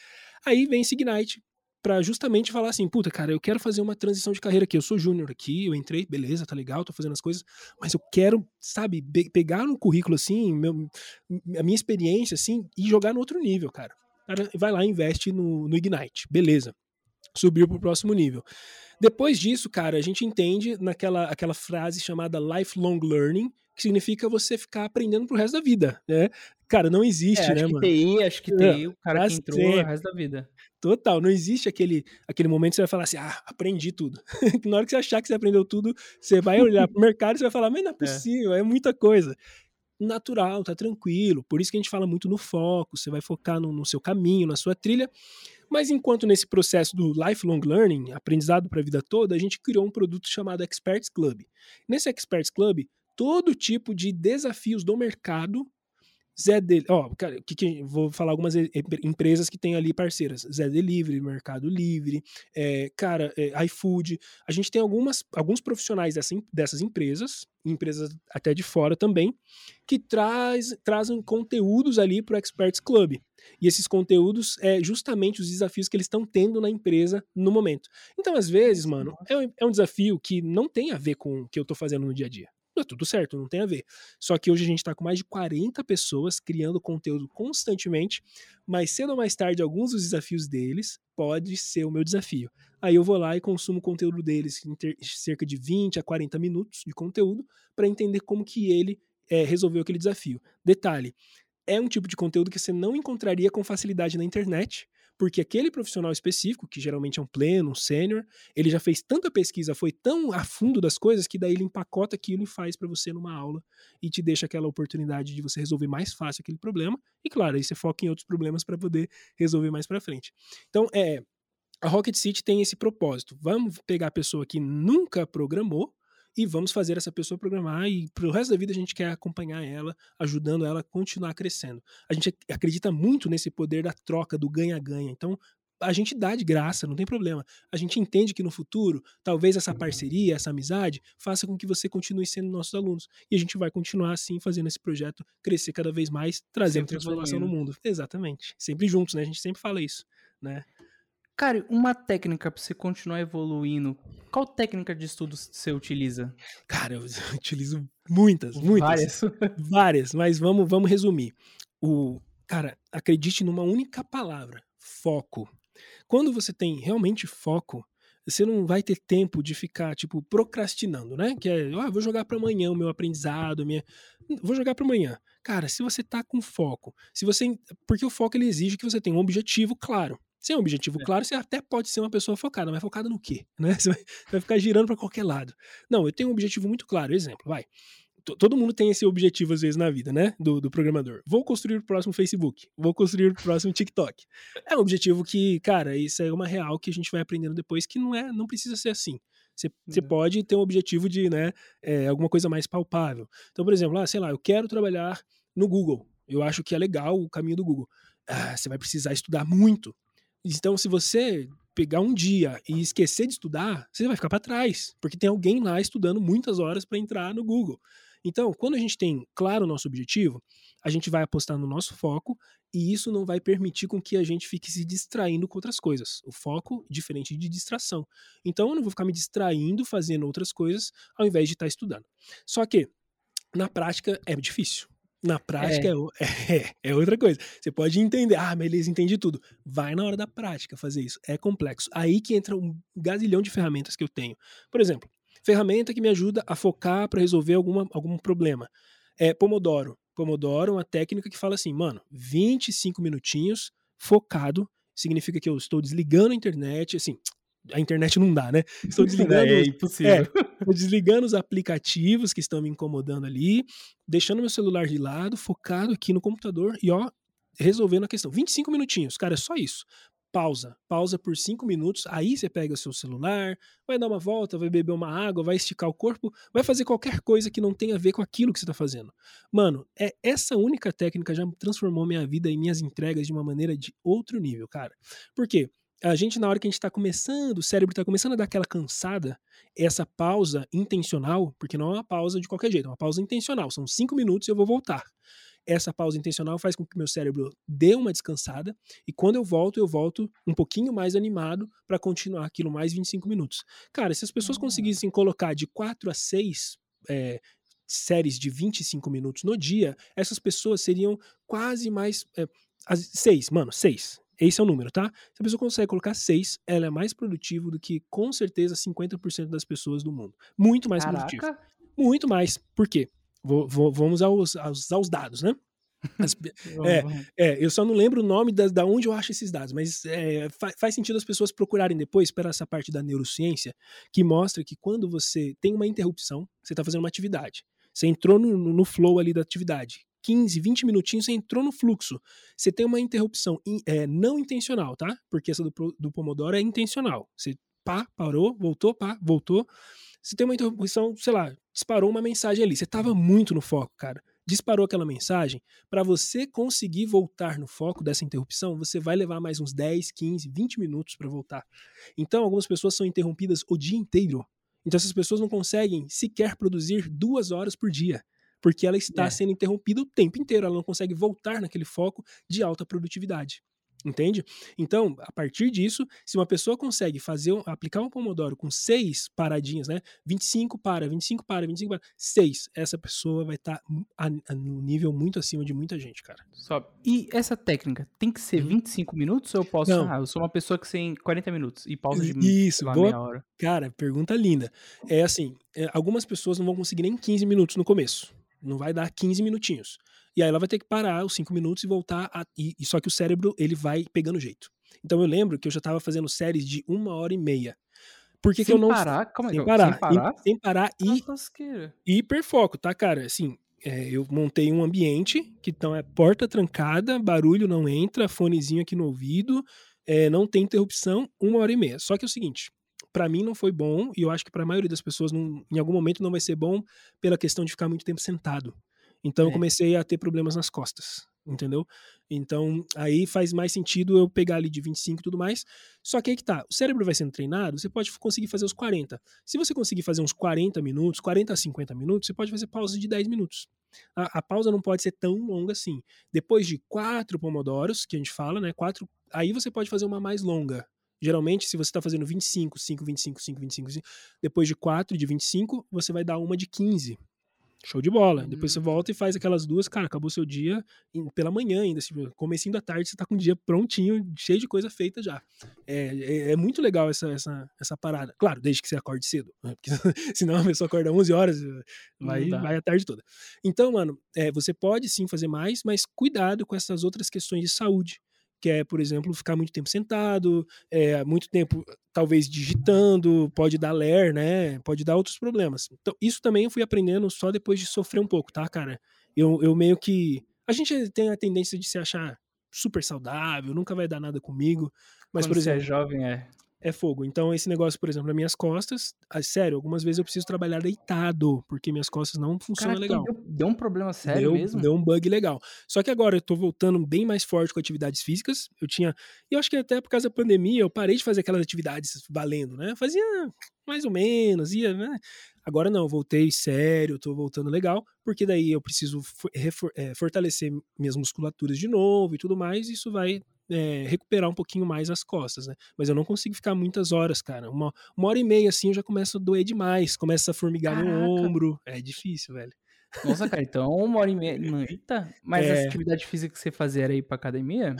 Aí vem Signite para justamente falar assim, puta, cara, eu quero fazer uma transição de carreira aqui. Eu sou júnior aqui, eu entrei, beleza, tá legal, tô fazendo as coisas, mas eu quero, sabe, pegar no currículo assim, meu, a minha experiência assim e jogar no outro nível, cara. cara vai lá investe no, no Ignite, beleza. Subiu pro próximo nível. Depois disso, cara, a gente entende naquela aquela frase chamada lifelong learning, que significa você ficar aprendendo pro resto da vida, né? Cara, não existe, é, né, acho mano? Que TI, acho que TI, é, o cara que entrou sempre. o resto da vida. Total, não existe aquele, aquele momento que você vai falar assim, ah, aprendi tudo. Na hora que você achar que você aprendeu tudo, você vai olhar pro mercado e você vai falar, mas não é, é. possível, é, é muita coisa natural, tá tranquilo. Por isso que a gente fala muito no foco, você vai focar no, no, seu caminho, na sua trilha. Mas enquanto nesse processo do lifelong learning, aprendizado para a vida toda, a gente criou um produto chamado Experts Club. Nesse Experts Club, todo tipo de desafios do mercado Zé Delivery, ó, que, que, vou falar algumas empresas que tem ali parceiras. Zé Delivery, Mercado Livre, é, cara, é, iFood. A gente tem algumas, alguns profissionais dessa, dessas empresas, empresas até de fora também, que traz, trazem conteúdos ali para o Experts Club. E esses conteúdos é justamente os desafios que eles estão tendo na empresa no momento. Então, às vezes, mano, é um, é um desafio que não tem a ver com o que eu estou fazendo no dia a dia. Tá tudo certo, não tem a ver. Só que hoje a gente está com mais de 40 pessoas criando conteúdo constantemente, mas ou mais tarde, alguns dos desafios deles pode ser o meu desafio. Aí eu vou lá e consumo o conteúdo deles em cerca de 20 a 40 minutos de conteúdo para entender como que ele é, resolveu aquele desafio. Detalhe, é um tipo de conteúdo que você não encontraria com facilidade na internet, porque aquele profissional específico, que geralmente é um pleno, um sênior, ele já fez tanta pesquisa, foi tão a fundo das coisas, que daí ele empacota aquilo e faz para você numa aula e te deixa aquela oportunidade de você resolver mais fácil aquele problema. E claro, aí você foca em outros problemas para poder resolver mais para frente. Então, é, a Rocket City tem esse propósito. Vamos pegar a pessoa que nunca programou, e vamos fazer essa pessoa programar e pro resto da vida a gente quer acompanhar ela, ajudando ela a continuar crescendo. A gente acredita muito nesse poder da troca, do ganha-ganha. Então, a gente dá de graça, não tem problema. A gente entende que no futuro, talvez essa parceria, essa amizade, faça com que você continue sendo nossos alunos. E a gente vai continuar assim, fazendo esse projeto crescer cada vez mais, trazendo sempre transformação no mundo. Exatamente. Sempre juntos, né? A gente sempre fala isso, né? Cara, uma técnica para você continuar evoluindo, qual técnica de estudo você utiliza? Cara, eu utilizo muitas, muitas. Várias. várias, mas vamos, vamos resumir. O, cara, acredite numa única palavra: foco. Quando você tem realmente foco, você não vai ter tempo de ficar, tipo, procrastinando, né? Que é, ah, vou jogar para amanhã o meu aprendizado, minha... vou jogar para amanhã. Cara, se você tá com foco, se você, porque o foco ele exige que você tenha um objetivo claro. Sem um objetivo é. claro, você até pode ser uma pessoa focada, mas focada no quê? Né? Você vai, vai ficar girando para qualquer lado. Não, eu tenho um objetivo muito claro. Exemplo, vai. Todo mundo tem esse objetivo às vezes na vida, né? Do, do programador. Vou construir o próximo Facebook. Vou construir o próximo TikTok. É um objetivo que, cara, isso é uma real que a gente vai aprendendo depois que não é, não precisa ser assim. Você, você uhum. pode ter um objetivo de, né, é, alguma coisa mais palpável. Então, por exemplo, ah, sei lá, eu quero trabalhar no Google. Eu acho que é legal o caminho do Google. Ah, você vai precisar estudar muito. Então, se você pegar um dia e esquecer de estudar, você vai ficar para trás, porque tem alguém lá estudando muitas horas para entrar no Google. Então, quando a gente tem claro o nosso objetivo, a gente vai apostar no nosso foco e isso não vai permitir com que a gente fique se distraindo com outras coisas. O foco diferente de distração. Então, eu não vou ficar me distraindo fazendo outras coisas ao invés de estar tá estudando. Só que na prática é difícil. Na prática é. É, é, outra coisa. Você pode entender, ah, beleza, entendi tudo. Vai na hora da prática fazer isso. É complexo. Aí que entra um gazilhão de ferramentas que eu tenho. Por exemplo, ferramenta que me ajuda a focar para resolver alguma, algum problema. É Pomodoro. Pomodoro é uma técnica que fala assim, mano, 25 minutinhos focado significa que eu estou desligando a internet, assim, a internet não dá, né? Estou desligando. é impossível. É, estou desligando os aplicativos que estão me incomodando ali, deixando meu celular de lado, focado aqui no computador e ó, resolvendo a questão. 25 minutinhos, cara, é só isso. Pausa, pausa por 5 minutos, aí você pega o seu celular, vai dar uma volta, vai beber uma água, vai esticar o corpo, vai fazer qualquer coisa que não tenha a ver com aquilo que você está fazendo. Mano, é essa única técnica já transformou minha vida e minhas entregas de uma maneira de outro nível, cara. Por quê? A gente, na hora que a gente está começando, o cérebro está começando a dar aquela cansada, essa pausa intencional, porque não é uma pausa de qualquer jeito, é uma pausa intencional. São cinco minutos e eu vou voltar. Essa pausa intencional faz com que meu cérebro dê uma descansada e quando eu volto, eu volto um pouquinho mais animado para continuar aquilo mais 25 minutos. Cara, se as pessoas conseguissem colocar de 4 a 6 é, séries de 25 minutos no dia, essas pessoas seriam quase mais. É, seis, mano, seis. Esse é o número, tá? Se a pessoa consegue colocar 6, ela é mais produtiva do que, com certeza, 50% das pessoas do mundo. Muito mais Caraca. produtiva. Muito mais. Por quê? Vou, vou, vamos aos, aos, aos, dados, né? As, é, é, eu só não lembro o nome da, da onde eu acho esses dados, mas é, faz, faz sentido as pessoas procurarem depois para essa parte da neurociência, que mostra que quando você tem uma interrupção, você está fazendo uma atividade. Você entrou no, no flow ali da atividade. 15, 20 minutinhos, você entrou no fluxo. Você tem uma interrupção é, não intencional, tá? Porque essa do, do Pomodoro é intencional. Você pá, parou, voltou, pá, voltou. Você tem uma interrupção, sei lá, disparou uma mensagem ali. Você estava muito no foco, cara. Disparou aquela mensagem. Para você conseguir voltar no foco dessa interrupção, você vai levar mais uns 10, 15, 20 minutos para voltar. Então, algumas pessoas são interrompidas o dia inteiro. Então, essas pessoas não conseguem sequer produzir duas horas por dia porque ela está é. sendo interrompida o tempo inteiro, ela não consegue voltar naquele foco de alta produtividade. Entende? Então, a partir disso, se uma pessoa consegue fazer, aplicar um Pomodoro com seis paradinhas, né? 25 para, 25 para, 25 para, seis, essa pessoa vai estar tá no nível muito acima de muita gente, cara. Só. E essa técnica tem que ser 25 uhum. minutos ou eu posso, Não. ah, eu sou uma pessoa que tem 40 minutos e pausa de Isso, boa, meia hora? Cara, pergunta linda. É assim, é, algumas pessoas não vão conseguir nem 15 minutos no começo. Não vai dar 15 minutinhos. E aí ela vai ter que parar os 5 minutos e voltar. A, e, e, só que o cérebro ele vai pegando jeito. Então eu lembro que eu já estava fazendo séries de uma hora e meia. Por que, que eu não. Parar? Como é sem, parar, sem parar? E, sem parar e. E hiperfoco, tá, cara? Assim, é, eu montei um ambiente que então é porta trancada, barulho não entra, fonezinho aqui no ouvido, é, não tem interrupção, uma hora e meia. Só que é o seguinte, para mim não foi bom e eu acho que para a maioria das pessoas não, em algum momento não vai ser bom pela questão de ficar muito tempo sentado. Então é. eu comecei a ter problemas nas costas, entendeu? Então aí faz mais sentido eu pegar ali de 25 e tudo mais. Só que aí que tá, o cérebro vai sendo treinado, você pode conseguir fazer os 40. Se você conseguir fazer uns 40 minutos, 40 a 50 minutos, você pode fazer pausa de 10 minutos. A, a pausa não pode ser tão longa assim. Depois de quatro pomodoros, que a gente fala, né? Quatro, aí você pode fazer uma mais longa. Geralmente, se você está fazendo 25, 5, 25, 5, 25, 5, depois de 4 de 25, você vai dar uma de 15. Show de bola. Uhum. Depois você hum. volta e faz aquelas duas, cara, acabou seu dia pela manhã ainda. Assim, comecinho da tarde, você tá com o dia prontinho, cheio de coisa feita já. É, é, é, muito legal essa, essa, essa parada. Claro, desde que você acorde cedo. Né? Porque senão a pessoa acorda 11 horas, vai, vai a tarde toda. Então, mano, é, você pode sim fazer mais, mas cuidado com essas outras questões de saúde que é, por exemplo, ficar muito tempo sentado, é, muito tempo talvez digitando, pode dar ler, né? Pode dar outros problemas. Então, isso também eu fui aprendendo só depois de sofrer um pouco, tá, cara? Eu, eu meio que. A gente tem a tendência de se achar super saudável, nunca vai dar nada comigo. Mas, Quando por exemplo. Você é jovem, é é fogo. Então, esse negócio, por exemplo, nas minhas costas, ah, sério, algumas vezes eu preciso trabalhar deitado, porque minhas costas não funcionam Caraca, legal. Deu, deu, um problema sério deu, mesmo? Deu um bug legal. Só que agora eu tô voltando bem mais forte com atividades físicas. Eu tinha. E eu acho que até por causa da pandemia, eu parei de fazer aquelas atividades valendo, né? Fazia mais ou menos, ia, né? Agora não, voltei sério, tô voltando legal, porque daí eu preciso é, fortalecer minhas musculaturas de novo e tudo mais, e isso vai é, recuperar um pouquinho mais as costas, né? Mas eu não consigo ficar muitas horas, cara. Uma, uma hora e meia assim eu já começo a doer demais, começa a formigar Caraca. no ombro. É difícil, velho. Nossa, cara, então uma hora e meia. Eita, mas é... essa atividade física que você fazia era ir pra academia?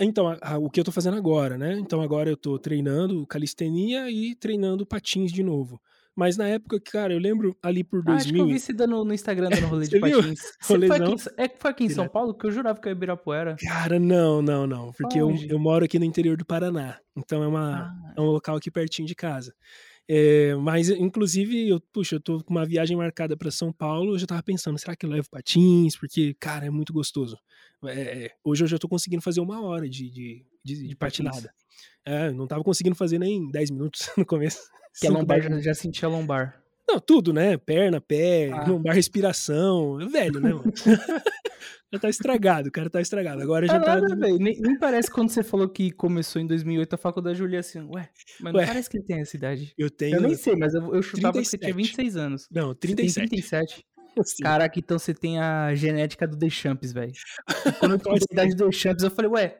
Então, a, a, o que eu tô fazendo agora, né? Então agora eu tô treinando calistenia e treinando patins de novo. Mas na época, cara, eu lembro ali por 2000... Ah, acho que eu vi você dando no Instagram dando rolê de patins. Você foi aqui, é, foi aqui em São Paulo? Que eu jurava que eu ia Ibirapuera. Cara, não, não, não. Porque eu, eu, moro aqui no interior do Paraná. Então é, uma, ah. é um local aqui pertinho de casa. É, mas, inclusive, eu, puxa, eu tô com uma viagem marcada para São Paulo. Eu já tava pensando, será que eu levo patins? Porque, cara, é muito gostoso. É, hoje eu já tô conseguindo fazer uma hora de, de, de, de patinada. É, não tava conseguindo fazer nem 10 minutos no começo. Que a lombar já, já sentia lombar. Não, tudo, né? Perna, pé, ah. lombar, respiração. Velho, né, mano? Já tá estragado, o cara tá estragado. Agora já Ah, tá. nada. Nem, nem parece quando você falou que começou em 2008 a faculdade, eu olhei assim, ué, mas não Ué. parece que ele tem essa idade. Eu tenho. Eu nem sei, mas eu, eu chutava que você 37. tinha 26 anos. Não, Você tem 37. 37. Sim. Caraca, então você tem a genética do Deschamps, velho. Quando eu tive a idade do Deschamps, eu falei, ué,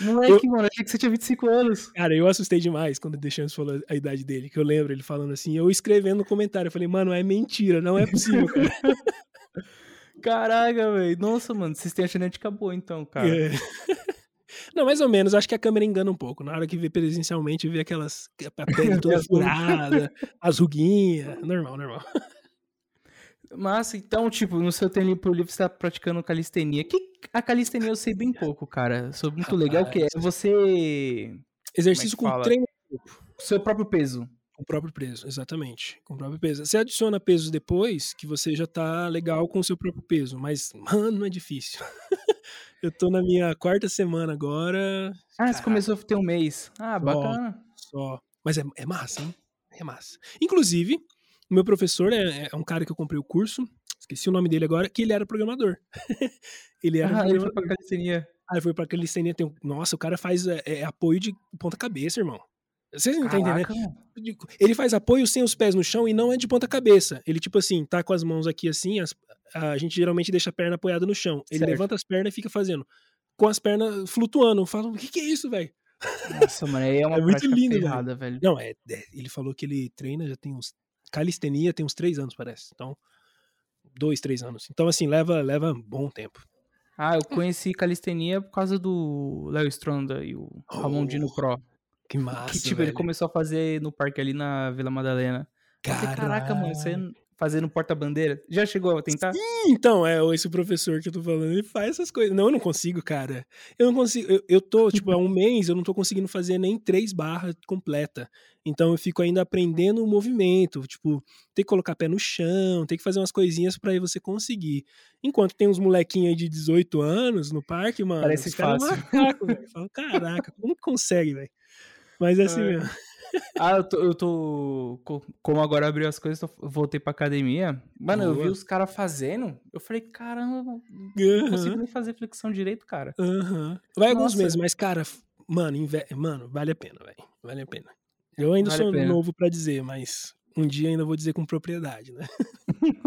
moleque, mano, achei que você tinha 25 anos. Cara, eu assustei demais quando o Deschamps falou a idade dele, que eu lembro ele falando assim, eu escrevendo no comentário, eu falei, mano, é mentira, não é possível, cara. Caraca, velho. Nossa, mano, vocês têm a genética boa, então, cara. É. Não, mais ou menos, acho que a câmera engana um pouco. Na hora que vê presencialmente, vê aquelas a pele toda furada, as ruguinhas, normal, normal. Massa, então, tipo, no seu tempo livre você tá praticando calistenia. Que a calistenia eu sei bem pouco, cara. Sou muito legal, que é você. Exercício é com fala? treino Seu próprio peso. com o próprio peso, exatamente, com o próprio peso. Você adiciona pesos depois que você já tá legal com o seu próprio peso, mas, mano, é difícil. eu tô na minha quarta semana agora, Ah, você Caraca. começou a ter um mês. Ah, Só. bacana. só. Mas é, é massa, hein? É massa. Inclusive, o meu professor é, é um cara que eu comprei o curso, esqueci o nome dele agora, que ele era programador. ele era Ah, ele foi programador. pra calistenia. Aí foi pra cena, tem um... Nossa, o cara faz é, é, apoio de ponta cabeça, irmão. Vocês não? Caraca, mano. Ele faz apoio sem os pés no chão e não é de ponta cabeça. Ele, tipo assim, tá com as mãos aqui assim, as- a gente geralmente deixa a perna apoiada no chão. Ele Certo. levanta as pernas e fica fazendo. Com as pernas flutuando. Eu falo, o que, que é isso, velho? Nossa, mano, é uma É muito lindo, ferrada, velho. Não, é, é, Ele falou que ele treina já tem uns. Calistenia tem uns três anos, parece. Então, dois, três anos. Então, assim, leva, leva um bom tempo. Ah, eu conheci calistenia por causa do Léo Stronda e o Ramon Dino Oh, Pro. Que massa. Que, tipo, ele velho. começou a fazer no parque ali na Vila Madalena. Falei, Caraca, mano, você fazer no porta-bandeira. Já chegou a tentar? Então, é esse professor que eu tô falando, ele faz essas coisas. Não, eu não consigo, cara. Eu não consigo. Eu, eu tô, tipo, há um mês, eu não tô conseguindo fazer nem três barras completa. Então eu fico ainda aprendendo o movimento. Tipo, tem que colocar pé no chão, tem que fazer umas coisinhas pra aí você conseguir. Enquanto tem uns molequinhos aí de 18 anos no parque, mano. Parece é fácil. macaco, velho. Eu falo, Caraca, como que consegue, velho? Mas é assim É. mesmo. Ah, eu tô, eu tô. co- Como agora abriu as coisas, tô- voltei pra academia. Mano, eu vi Boa. os caras fazendo. Eu falei, caramba, não consigo nem fazer flexão direito, cara. aham. Vai alguns meses, mas, cara, mano, inve- mano, vale a pena, velho. Vale a pena. Eu ainda Vale sou novo pra dizer, mas um dia ainda vou dizer com propriedade, né?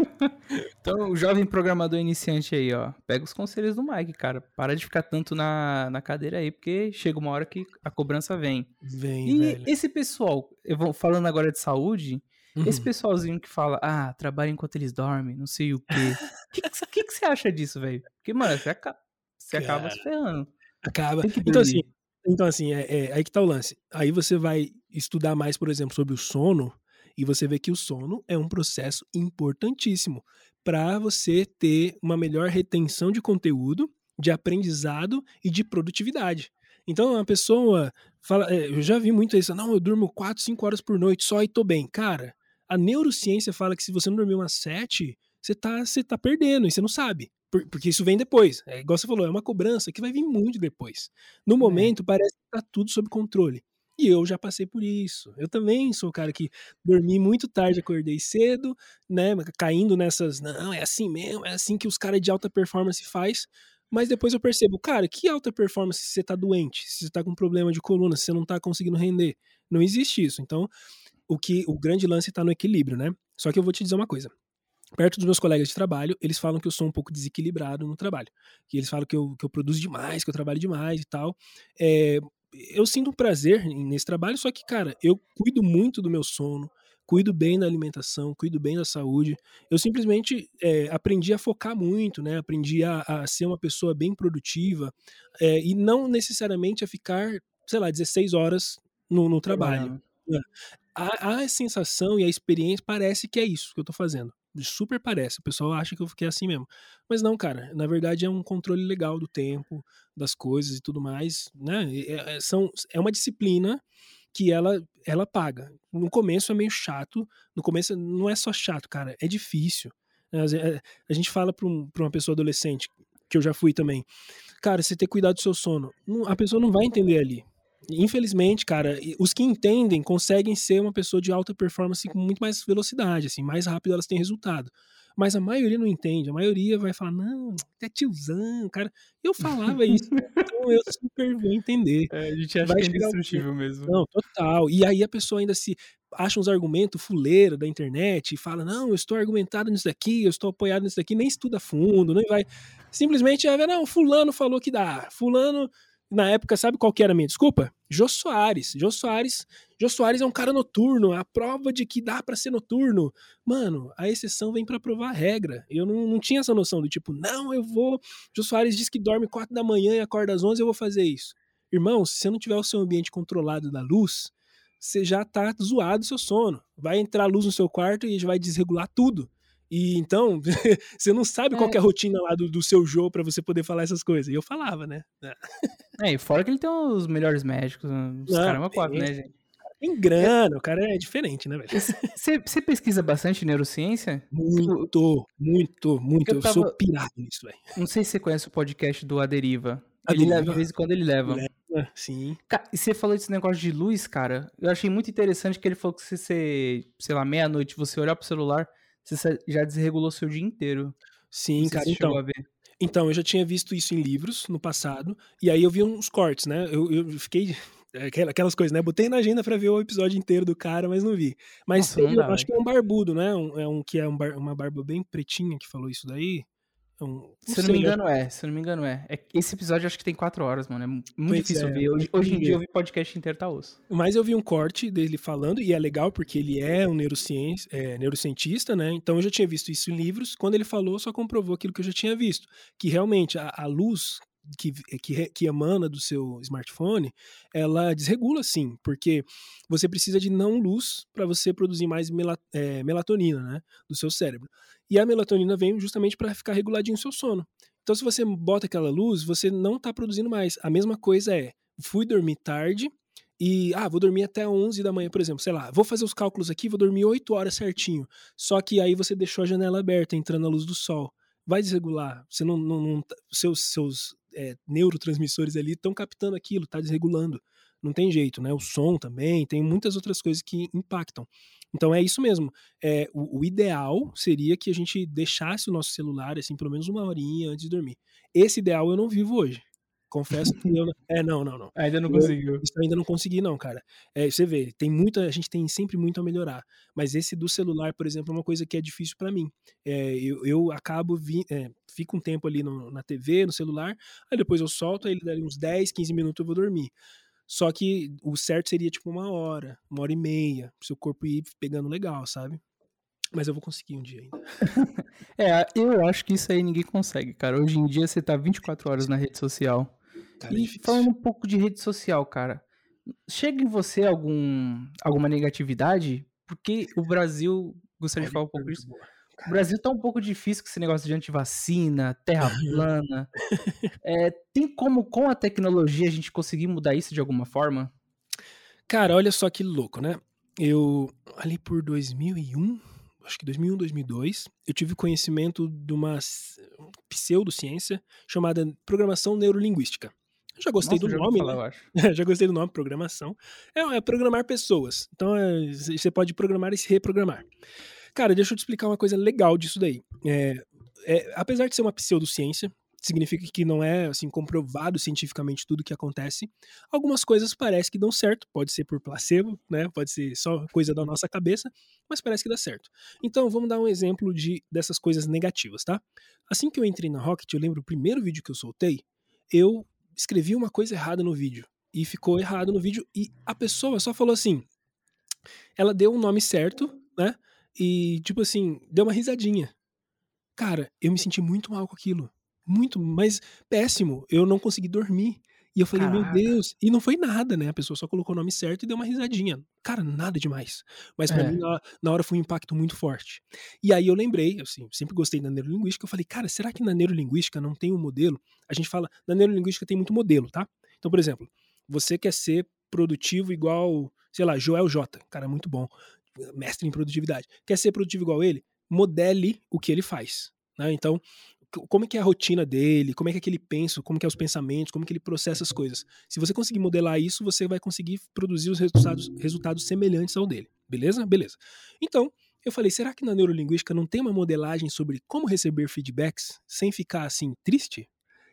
Então, o jovem programador iniciante aí, ó. Pega os conselhos do Mike, cara. Para de ficar tanto na, na cadeira aí, porque chega uma hora que a cobrança vem. Vem, E velho. esse pessoal, eu vou falando agora de saúde, esse Uhum. pessoalzinho que fala, ah, trabalha enquanto eles dormem, não sei o quê. O que, que, que você acha disso, velho? Porque, mano, você, aca- você acaba se ferrando. Acaba. Então, assim, então, assim é, é aí que tá o lance. Aí você vai estudar mais, por exemplo, sobre o sono, e você vê que o sono é um processo importantíssimo para você ter uma melhor retenção de conteúdo, de aprendizado e de produtividade. Então, a pessoa fala, é, eu já vi muito isso, não, eu durmo 4, 5 horas por noite só e tô bem. Cara, a neurociência fala que se você não dormir umas 7, você tá, você tá perdendo e você não sabe. Por- porque isso vem depois. É igual você falou, é uma cobrança que vai vir muito depois. No É. momento, parece que tá tudo sob controle. E eu já passei por isso. Eu também sou o cara que dormi muito tarde, acordei cedo, né? Caindo nessas. Não, é assim mesmo, é assim que os caras de alta performance faz. Mas depois eu percebo, cara, que alta performance se você tá doente, se você tá com problema de coluna, se você não tá conseguindo render. Não existe isso. Então, o que o grande lance tá no equilíbrio, né? Só que eu vou te dizer uma coisa. Perto dos meus colegas de trabalho, eles falam que eu sou um pouco desequilibrado no trabalho. Que eles falam que eu, que eu produzo demais, que eu trabalho demais e tal. É, eu sinto um prazer nesse trabalho, só que, cara, eu cuido muito do meu sono, cuido bem da alimentação, cuido bem da saúde. Eu simplesmente é, aprendi a focar muito, né? Aprendi a, a ser uma pessoa bem produtiva é, e não necessariamente a ficar, sei lá, 16 horas no, no trabalho. Trabalhando. A, a sensação e a experiência parece que é isso que eu tô fazendo. Super parece. O pessoal acha que eu fiquei assim mesmo. Mas não, cara. Na verdade é um controle legal do tempo, das coisas e tudo mais. Né? É, é- são, é uma disciplina que ela, ela paga. No começo é meio chato. No começo não é só chato, cara. É difícil. Ve- é, A gente fala pra, um- uma pessoa adolescente, que eu já fui também. Cara, você ter cuidado do seu sono. A pessoa não vai entender ali. Infelizmente, cara, os que entendem conseguem ser uma pessoa de alta performance com muito mais velocidade, assim, mais rápido elas têm resultado. Mas a maioria não entende. A maioria vai falar, não, é tiozão, cara. Eu falava isso, então eu super vou entender. É, a gente acha Vai que é indestrutível mesmo. Não, total. E aí a pessoa ainda se acha uns argumentos fuleira da internet e fala: não, eu estou argumentado nisso daqui, eu estou apoiado nisso daqui, nem estuda fundo, nem vai. Simplesmente não, fulano falou que dá. Fulano, na época, sabe qual que era a minha desculpa? Jô Soares. Jô Soares. Jô Soares é um cara noturno, a prova de que dá pra ser noturno. Mano, a exceção vem pra provar a regra. Eu não, não tinha essa noção do tipo, não, eu vou. Jô Soares diz que dorme 4 da manhã e acorda às 11, eu vou fazer isso. Irmão, se você não tiver o seu ambiente controlado da luz, você já tá zoado o seu sono. Vai entrar luz no seu quarto e vai desregular tudo. E então, você não sabe qual que é a rotina lá do, do seu jogo pra você poder falar essas coisas. E eu falava, né? É, e fora que ele tem os melhores médicos, os Não, caramba quatro, tem. né, gente? Tem grana, o cara é diferente, né, velho? Você pesquisa bastante neurociência? Muito, muito, muito. Eu Eu, sou tava- pirado nisso, velho. Não sei se você conhece o podcast do A Deriva. A Ele leva, de vez em quando ele leva. Ah, Sim. E você falou desse negócio de luz, cara. Eu achei muito interessante que ele falou que se você, sei lá, meia-noite, você olhar pro celular, você já desregulou seu dia inteiro. Sim, Não cara. você chegou Então, a ver. então, eu já tinha visto isso em livros no passado. E aí eu vi uns cortes, né? Eu, eu fiquei. aquela- Aquelas coisas, né? Botei na agenda pra ver o episódio inteiro do cara, mas não vi. Mas Nossa, não eu acho que é um barbudo, né? Um- é um que é um bar- uma barba bem pretinha que falou isso daí. É um- Se eu não me engano, é. Se eu não me engano, é. é esse episódio eu acho que tem quatro horas, mano. É mu- muito Pois difícil é, ver. Hoje, hoje em dia eu vi podcast inteiro, tá osso. Mas eu vi um corte dele falando, e é legal porque ele é um neurociência, é, neurocientista, né? Então eu já tinha visto isso em livros. Quando ele falou, só comprovou aquilo que eu já tinha visto. Que realmente a, a luz que, que, que emana do seu smartphone, ela desregula sim, porque você precisa de não luz para você produzir mais mela- é, melatonina, né? Do seu cérebro. E a melatonina vem justamente para ficar reguladinho o seu sono. Então, se você bota aquela luz, você não está produzindo mais. A mesma coisa é, fui dormir tarde, e, ah, vou dormir até 11 da manhã, por exemplo, sei lá, vou fazer os cálculos aqui, vou dormir 8 horas certinho. Só que aí você deixou a janela aberta, entrando a luz do sol. Vai desregular. Você não, não, não tá- seus, seus é, neurotransmissores ali estão captando aquilo, tá desregulando. Não tem jeito, né? O som também, tem muitas outras coisas que impactam. Então é isso mesmo. É, o, o ideal seria que a gente deixasse o nosso celular, assim, pelo menos uma horinha antes de dormir. Esse ideal eu não vivo hoje. Confesso que eu não. É, não, não, não. Ainda não Eu- conseguiu. Isso eu ainda não consegui, não, cara. É, você vê, tem muita, a gente tem sempre muito a melhorar. Mas esse do celular, por exemplo, é uma coisa que é difícil pra mim. É, eu, eu acabo, vi, é, fico um tempo ali no- na TV, no celular, aí depois eu solto, aí ele dali uns 10, 15 minutos eu vou dormir. Só que o certo seria tipo uma hora, uma hora e meia, pro seu corpo ir pegando legal, sabe? Mas eu vou conseguir um dia ainda. É, eu acho que isso aí ninguém consegue, cara. Hoje em dia você tá 24 horas na rede social. Cara, é e difícil. falando um pouco de rede social, cara. Chega em você algum, alguma negatividade? Porque o Brasil. Gostaria de falar um pouco disso. O Brasil tá um pouco difícil com esse negócio de antivacina, terra plana. É, tem como, com a tecnologia, a gente conseguir mudar isso de alguma forma? Cara, olha só que louco, né? Eu, ali por 2001, acho que 2001, 2002, eu tive conhecimento de uma pseudociência chamada programação neurolinguística. Eu já gostei Nossa, do já nome, falar, né? já gostei do nome, programação. É, é programar pessoas. Então, é, você pode programar e se reprogramar. Cara, deixa eu te explicar uma coisa legal disso daí. É, é, apesar de ser uma pseudociência, significa que não é assim comprovado cientificamente tudo que acontece. Algumas coisas parece que dão certo, pode ser por placebo, né? Pode ser só coisa da nossa cabeça, mas parece que dá certo. Então, vamos dar um exemplo de dessas coisas negativas, tá? Assim que eu entrei na Rocket, eu lembro o primeiro vídeo que eu soltei, eu escrevi uma coisa errada no vídeo e ficou errado no vídeo e a pessoa só falou assim, ela deu o nome certo, né? E tipo assim, deu uma risadinha. Cara, eu me senti muito mal com aquilo. Muito, mas péssimo. Eu não consegui dormir. E eu falei, meu Caraca. Deus. E não foi nada, né? A pessoa só colocou o nome certo e deu uma risadinha. Cara, nada demais. Mas pra É. mim, na, na hora foi um impacto muito forte. E aí eu lembrei, assim, sempre gostei da neurolinguística. Eu falei, cara, será que na neurolinguística não tem um modelo? A gente fala, na neurolinguística tem muito modelo, tá? Então, por exemplo, você quer ser produtivo igual, sei lá, Joel J. Cara, muito bom. Mestre em produtividade. Quer ser produtivo igual ele? Modele o que ele faz. Né? Então, como é que é a rotina dele, como é que, é que ele pensa, como que é os pensamentos, como que ele processa as coisas. Se você conseguir modelar isso, você vai conseguir produzir os resultados, resultados semelhantes ao dele. Beleza? Beleza. Então, Eu falei, será que na neurolinguística não tem uma modelagem sobre como receber feedbacks sem ficar assim triste?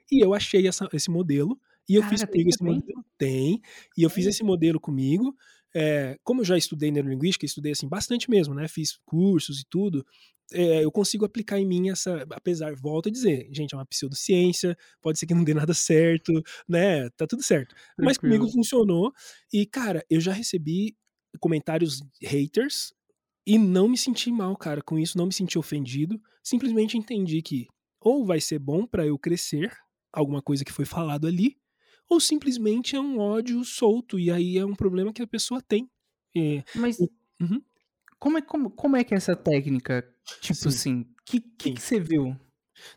E eu achei essa, esse modelo e eu Cara, fiz comigo esse modelo. Tem. E eu fiz esse modelo comigo. É, como eu já estudei neurolinguística, estudei assim bastante mesmo, né? Fiz cursos e tudo. é, eu consigo aplicar em mim essa, apesar, volto a dizer, gente, é uma pseudociência, pode ser que não dê nada certo, né? Tá tudo certo. Mas comigo Tranquilo. funcionou. E, cara, eu já recebi comentários haters e não me senti mal, cara, com isso, não me senti ofendido. Simplesmente entendi que ou vai ser bom pra eu crescer, alguma coisa que foi falado ali, ou simplesmente é um ódio solto, e aí é um problema que a pessoa tem. É, Mas Uhum. como é, como, como é que é essa técnica? Tipo Sim. assim, o que, que, que você viu?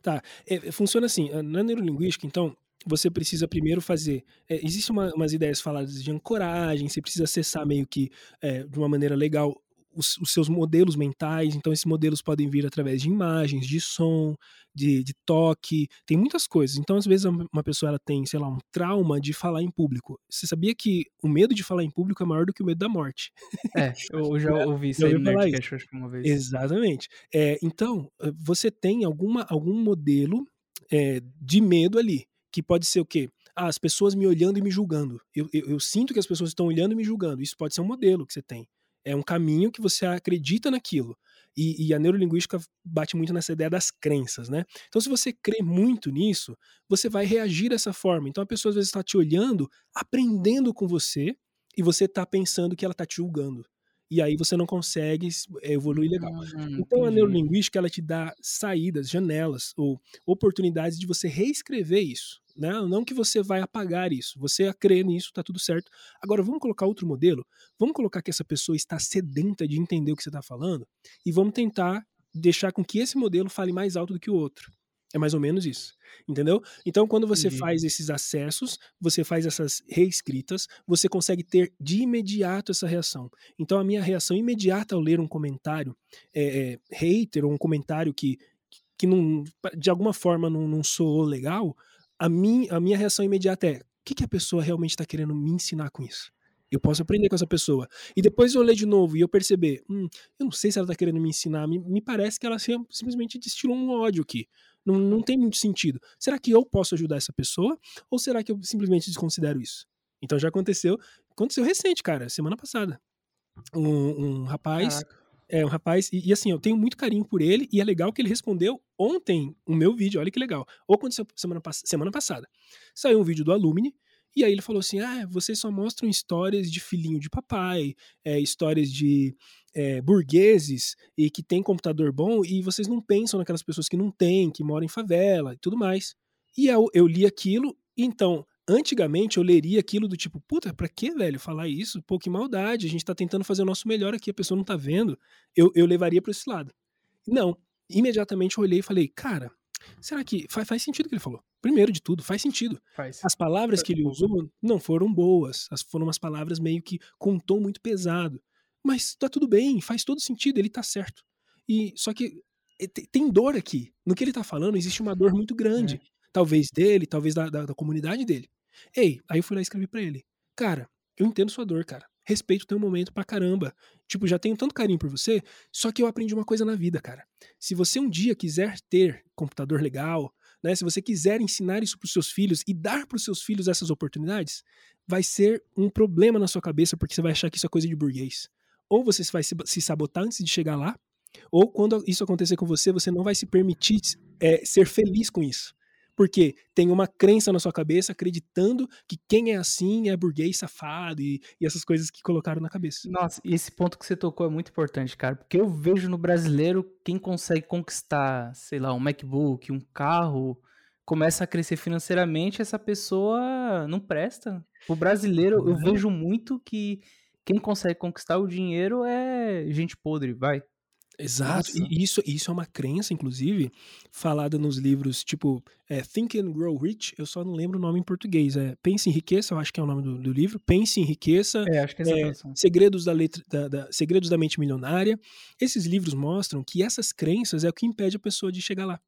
Tá, é, funciona assim, ah, na neurolinguística, então, você precisa primeiro fazer, é, existem uma, umas ideias faladas de ancoragem, você precisa acessar meio que, é, de uma maneira legal, os, os seus modelos mentais, então esses modelos podem vir através de imagens, de som, de, de toque, tem muitas coisas, então às vezes uma pessoa ela tem, sei lá, um trauma de falar em público, você sabia que o medo de falar em público é maior do que o medo da morte? É, eu, já ouvi isso aí no Nerdcast, que uma vez. Exatamente. É, então, eh, você tem alguma, algum modelo é, de medo ali, que pode ser o quê? Ah, as pessoas me olhando e me julgando. Eu, eu, eu sinto que as pessoas estão olhando e me julgando. Isso pode ser um modelo que você tem. É um caminho que você acredita naquilo. E, e a neurolinguística bate muito nessa ideia das crenças, né? Então, se você crê muito nisso, você vai reagir dessa forma. Então, a pessoa às vezes está te olhando, aprendendo com você, e você está pensando que ela está te julgando. E aí você não consegue eh, evoluir legal. Hum, Então a entendi. neurolinguística ela te dá saídas, janelas ou oportunidades de você reescrever isso, né? Não que você vai apagar isso, você a crer nisso, tá tudo certo. Agora vamos colocar outro modelo, vamos colocar que essa pessoa está sedenta de entender o que você está falando e vamos tentar deixar com que esse modelo fale mais alto do que o outro. É mais ou menos isso, entendeu? Então, quando você Entendi. faz esses acessos, você faz essas reescritas, você consegue ter de imediato essa reação. Então, a minha reação imediata ao ler um comentário é, é, hater ou um comentário que, que não, de alguma forma não, não soou legal, a, mim, a minha reação imediata é: o que, que a pessoa realmente está querendo me ensinar com isso? Eu posso aprender com essa pessoa. E depois eu ler de novo e eu perceber: hum, eu não sei se ela está querendo me ensinar, me, me parece que ela sim- simplesmente destilou um ódio aqui. Não, não tem muito sentido. Será que eu posso ajudar essa pessoa? Ou será que eu simplesmente desconsidero isso? Então já aconteceu. Aconteceu recente, cara, semana passada. Um, um rapaz Caraca. é um rapaz, e, e assim, eu tenho muito carinho por ele, e é legal que ele respondeu ontem o meu vídeo, olha que legal. Ou aconteceu semana, semana passada. Saiu um vídeo do Alumni, e aí ele falou assim: ah, vocês só mostram histórias de filhinho de papai, é, histórias de é, burgueses e que tem computador bom, e vocês não pensam naquelas pessoas que não têm, que moram em favela e tudo mais. E eu, eu li aquilo, então, antigamente eu leria aquilo do tipo, puta, pra que, velho, falar isso? Pô, que maldade, a gente tá tentando fazer o nosso melhor aqui, a pessoa não tá vendo. Eu, eu levaria pra esse lado. Não. Imediatamente eu olhei e falei, cara, será que faz, faz sentido o que ele falou? Primeiro de tudo, faz sentido. Faz. As palavras que ele usou não foram boas, as foram umas palavras meio que com um tom muito pesado. Mas tá tudo bem, faz todo sentido, ele tá certo. E só que te- tem dor aqui. No que ele tá falando, existe uma dor muito grande. É. Talvez dele, talvez da, da, da comunidade dele. Ei, aí eu fui lá e escrevi pra ele. Cara, eu entendo sua dor, cara. Respeito o teu momento pra caramba. Tipo, já tenho tanto carinho por você, só que eu aprendi uma coisa na vida, cara. Se você um dia quiser ter computador legal, né? Se você quiser ensinar isso pros seus filhos e dar pros seus filhos essas oportunidades, vai ser um problema na sua cabeça porque você vai achar que isso é coisa de burguês. Ou você vai se sabotar antes de chegar lá, ou quando isso acontecer com você, você não vai se permitir é, ser feliz com isso. Porque tem uma crença na sua cabeça acreditando que quem é assim é burguês safado e, e essas coisas que colocaram na cabeça. Nossa, e esse ponto que você tocou é muito importante, cara, porque eu vejo no brasileiro quem consegue conquistar, sei lá, um MacBook, um carro, começa a crescer financeiramente, essa pessoa não presta. O brasileiro, eu Não. vejo muito que quem consegue conquistar o dinheiro é gente podre, vai. Exato. Nossa. E isso, isso é uma crença, inclusive, falada nos livros tipo é, Think and Grow Rich. Eu só não lembro o nome em português. É Pense em Riqueza, eu acho que é o nome do, do livro. Pense em Riqueza. É, acho que é É. Segredos da, letra, da, da- Segredos da Mente Milionária. Esses livros mostram que essas crenças é o que impede a pessoa de chegar lá.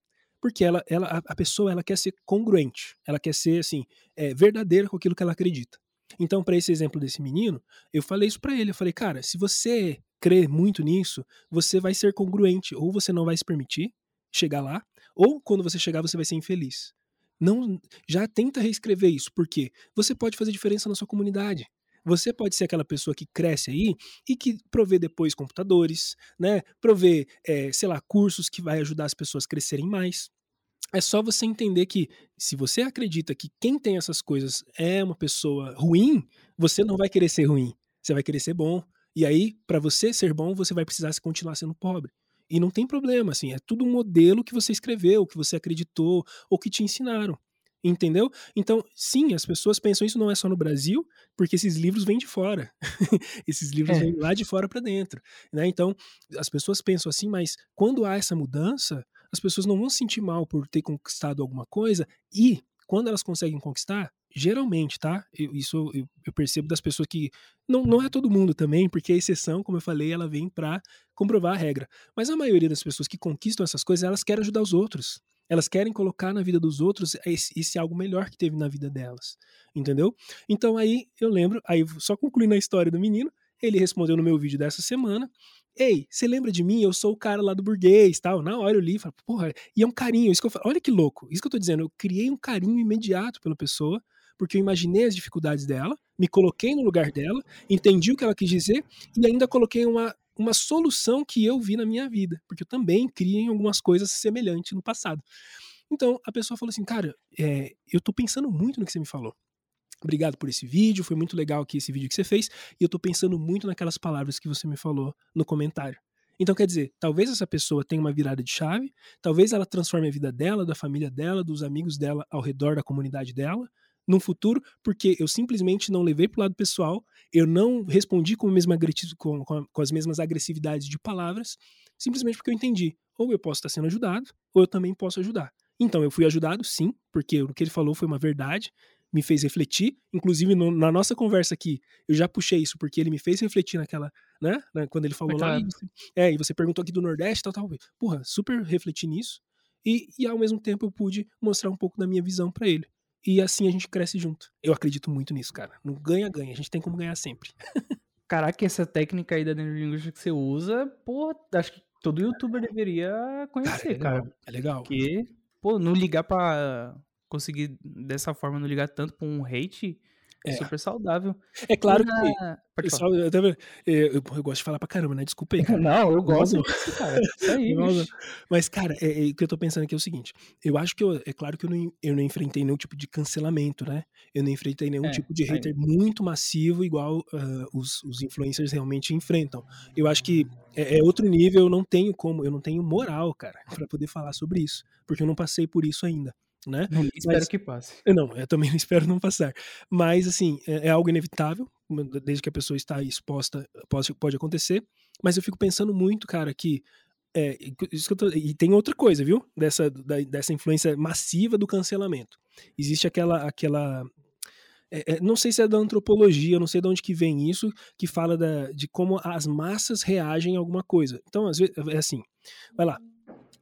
Porque ela, ela, a- a pessoa ela quer ser congruente, ela quer ser assim, é, verdadeira com aquilo que ela acredita. Então, para esse exemplo desse menino, eu falei isso para ele. Eu falei, cara, se você crê muito nisso, você vai ser congruente. Ou você não vai se permitir chegar lá, ou quando você chegar, você vai ser infeliz. Não, já tenta reescrever isso, porque você pode fazer diferença na sua comunidade. Você pode ser aquela pessoa que cresce aí e que provê depois computadores, né? Provê, é, sei lá, cursos que vai ajudar as pessoas a crescerem mais. É só você entender que se você acredita que quem tem essas coisas é uma pessoa ruim, você não vai querer ser ruim. Você vai querer ser bom. E aí, para você ser bom, você vai precisar continuar sendo pobre. E não tem problema, assim, é tudo um modelo que você escreveu, que você acreditou ou que te ensinaram. Entendeu? Então, sim, as pessoas pensam isso não é só no Brasil, porque esses livros vêm de fora. esses livros é. vêm lá de fora para dentro. Né? Então, as pessoas pensam assim, mas quando há essa mudança, as pessoas não vão se sentir mal por ter conquistado alguma coisa e, quando elas conseguem conquistar, geralmente, tá? Eu, isso eu, eu, percebo das pessoas que. Não, não é todo mundo também, porque a exceção, como eu falei, ela vem para comprovar a regra. Mas a maioria das pessoas que conquistam essas coisas, elas querem ajudar os outros. Elas querem colocar na vida dos outros esse, esse algo melhor que teve na vida delas. Entendeu? Então aí eu lembro, aí só concluindo a história do menino, ele respondeu no meu vídeo dessa semana. Ei, você lembra de mim? Eu sou o cara lá do burguês, tal. Na hora eu li, falei, porra, e é um carinho. Isso que eu falo, olha que louco. Isso que eu tô dizendo, eu criei um carinho imediato pela pessoa, porque eu imaginei as dificuldades dela, me coloquei no lugar dela, entendi o que ela quis dizer e ainda coloquei uma uma solução que eu vi na minha vida, porque eu também criei algumas coisas semelhantes no passado. Então a pessoa falou assim, cara, é, eu tô pensando muito no que você me falou. Obrigado por esse vídeo, foi muito legal aqui esse vídeo que você fez, e eu tô pensando muito naquelas palavras que você me falou no comentário. Então, quer dizer, talvez essa pessoa tenha uma virada de chave, talvez ela transforme a vida dela, da família dela, dos amigos dela ao redor da comunidade dela, no futuro, porque eu simplesmente não levei para o lado pessoal, eu não respondi com, mesma, com, com as mesmas agressividades de palavras, simplesmente porque eu entendi. Ou eu posso estar sendo ajudado, ou eu também posso ajudar. Então, eu fui ajudado, sim, porque o que ele falou foi uma verdade, me fez refletir. Inclusive, no, na nossa conversa aqui, eu já puxei isso, porque ele me fez refletir naquela, né? Quando ele falou lá. É, e você perguntou aqui do Nordeste, tal, tal. Porra, super refleti nisso. E, e ao mesmo tempo eu pude mostrar um pouco da minha visão para ele e assim a gente cresce junto. Eu acredito muito nisso, cara. No ganha-ganha, a gente tem como ganhar sempre. Caraca, essa técnica aí da neurolinguística que você usa, pô, acho que todo youtuber deveria conhecer, cara. É legal, cara. É legal. Porque, pô, não ligar pra conseguir dessa forma, não ligar tanto pra um hate, é. super saudável. É claro que. Pessoal, eu, eu, eu, eu, gosto de falar pra caramba, né? Desculpa aí, cara. Não, eu gosto disso, cara. Isso aí, Mas, cara, é, é, o que eu tô pensando aqui é o seguinte: eu acho que eu, é claro que eu não, eu não enfrentei nenhum tipo de cancelamento, né? Eu não enfrentei nenhum é, tipo de hater muito massivo, igual uh, os, os influencers realmente enfrentam. Eu acho que é, é, outro nível, eu não tenho como, eu não tenho moral, cara, para poder falar sobre isso, porque eu não passei por isso ainda né? Não, espero Mas, que passe. Não, eu também não espero não passar. Mas, assim, é, é, algo inevitável, desde que a pessoa está exposta, pode, pode acontecer. Mas eu fico pensando muito, cara, que. É, tô, e tem outra coisa, viu? Dessa, da, dessa influência massiva do cancelamento. Existe aquela. aquela é, é, não sei se é da antropologia, não sei de onde que vem isso, que fala da, de como as massas reagem a alguma coisa. Então, às vezes, é assim, vai lá,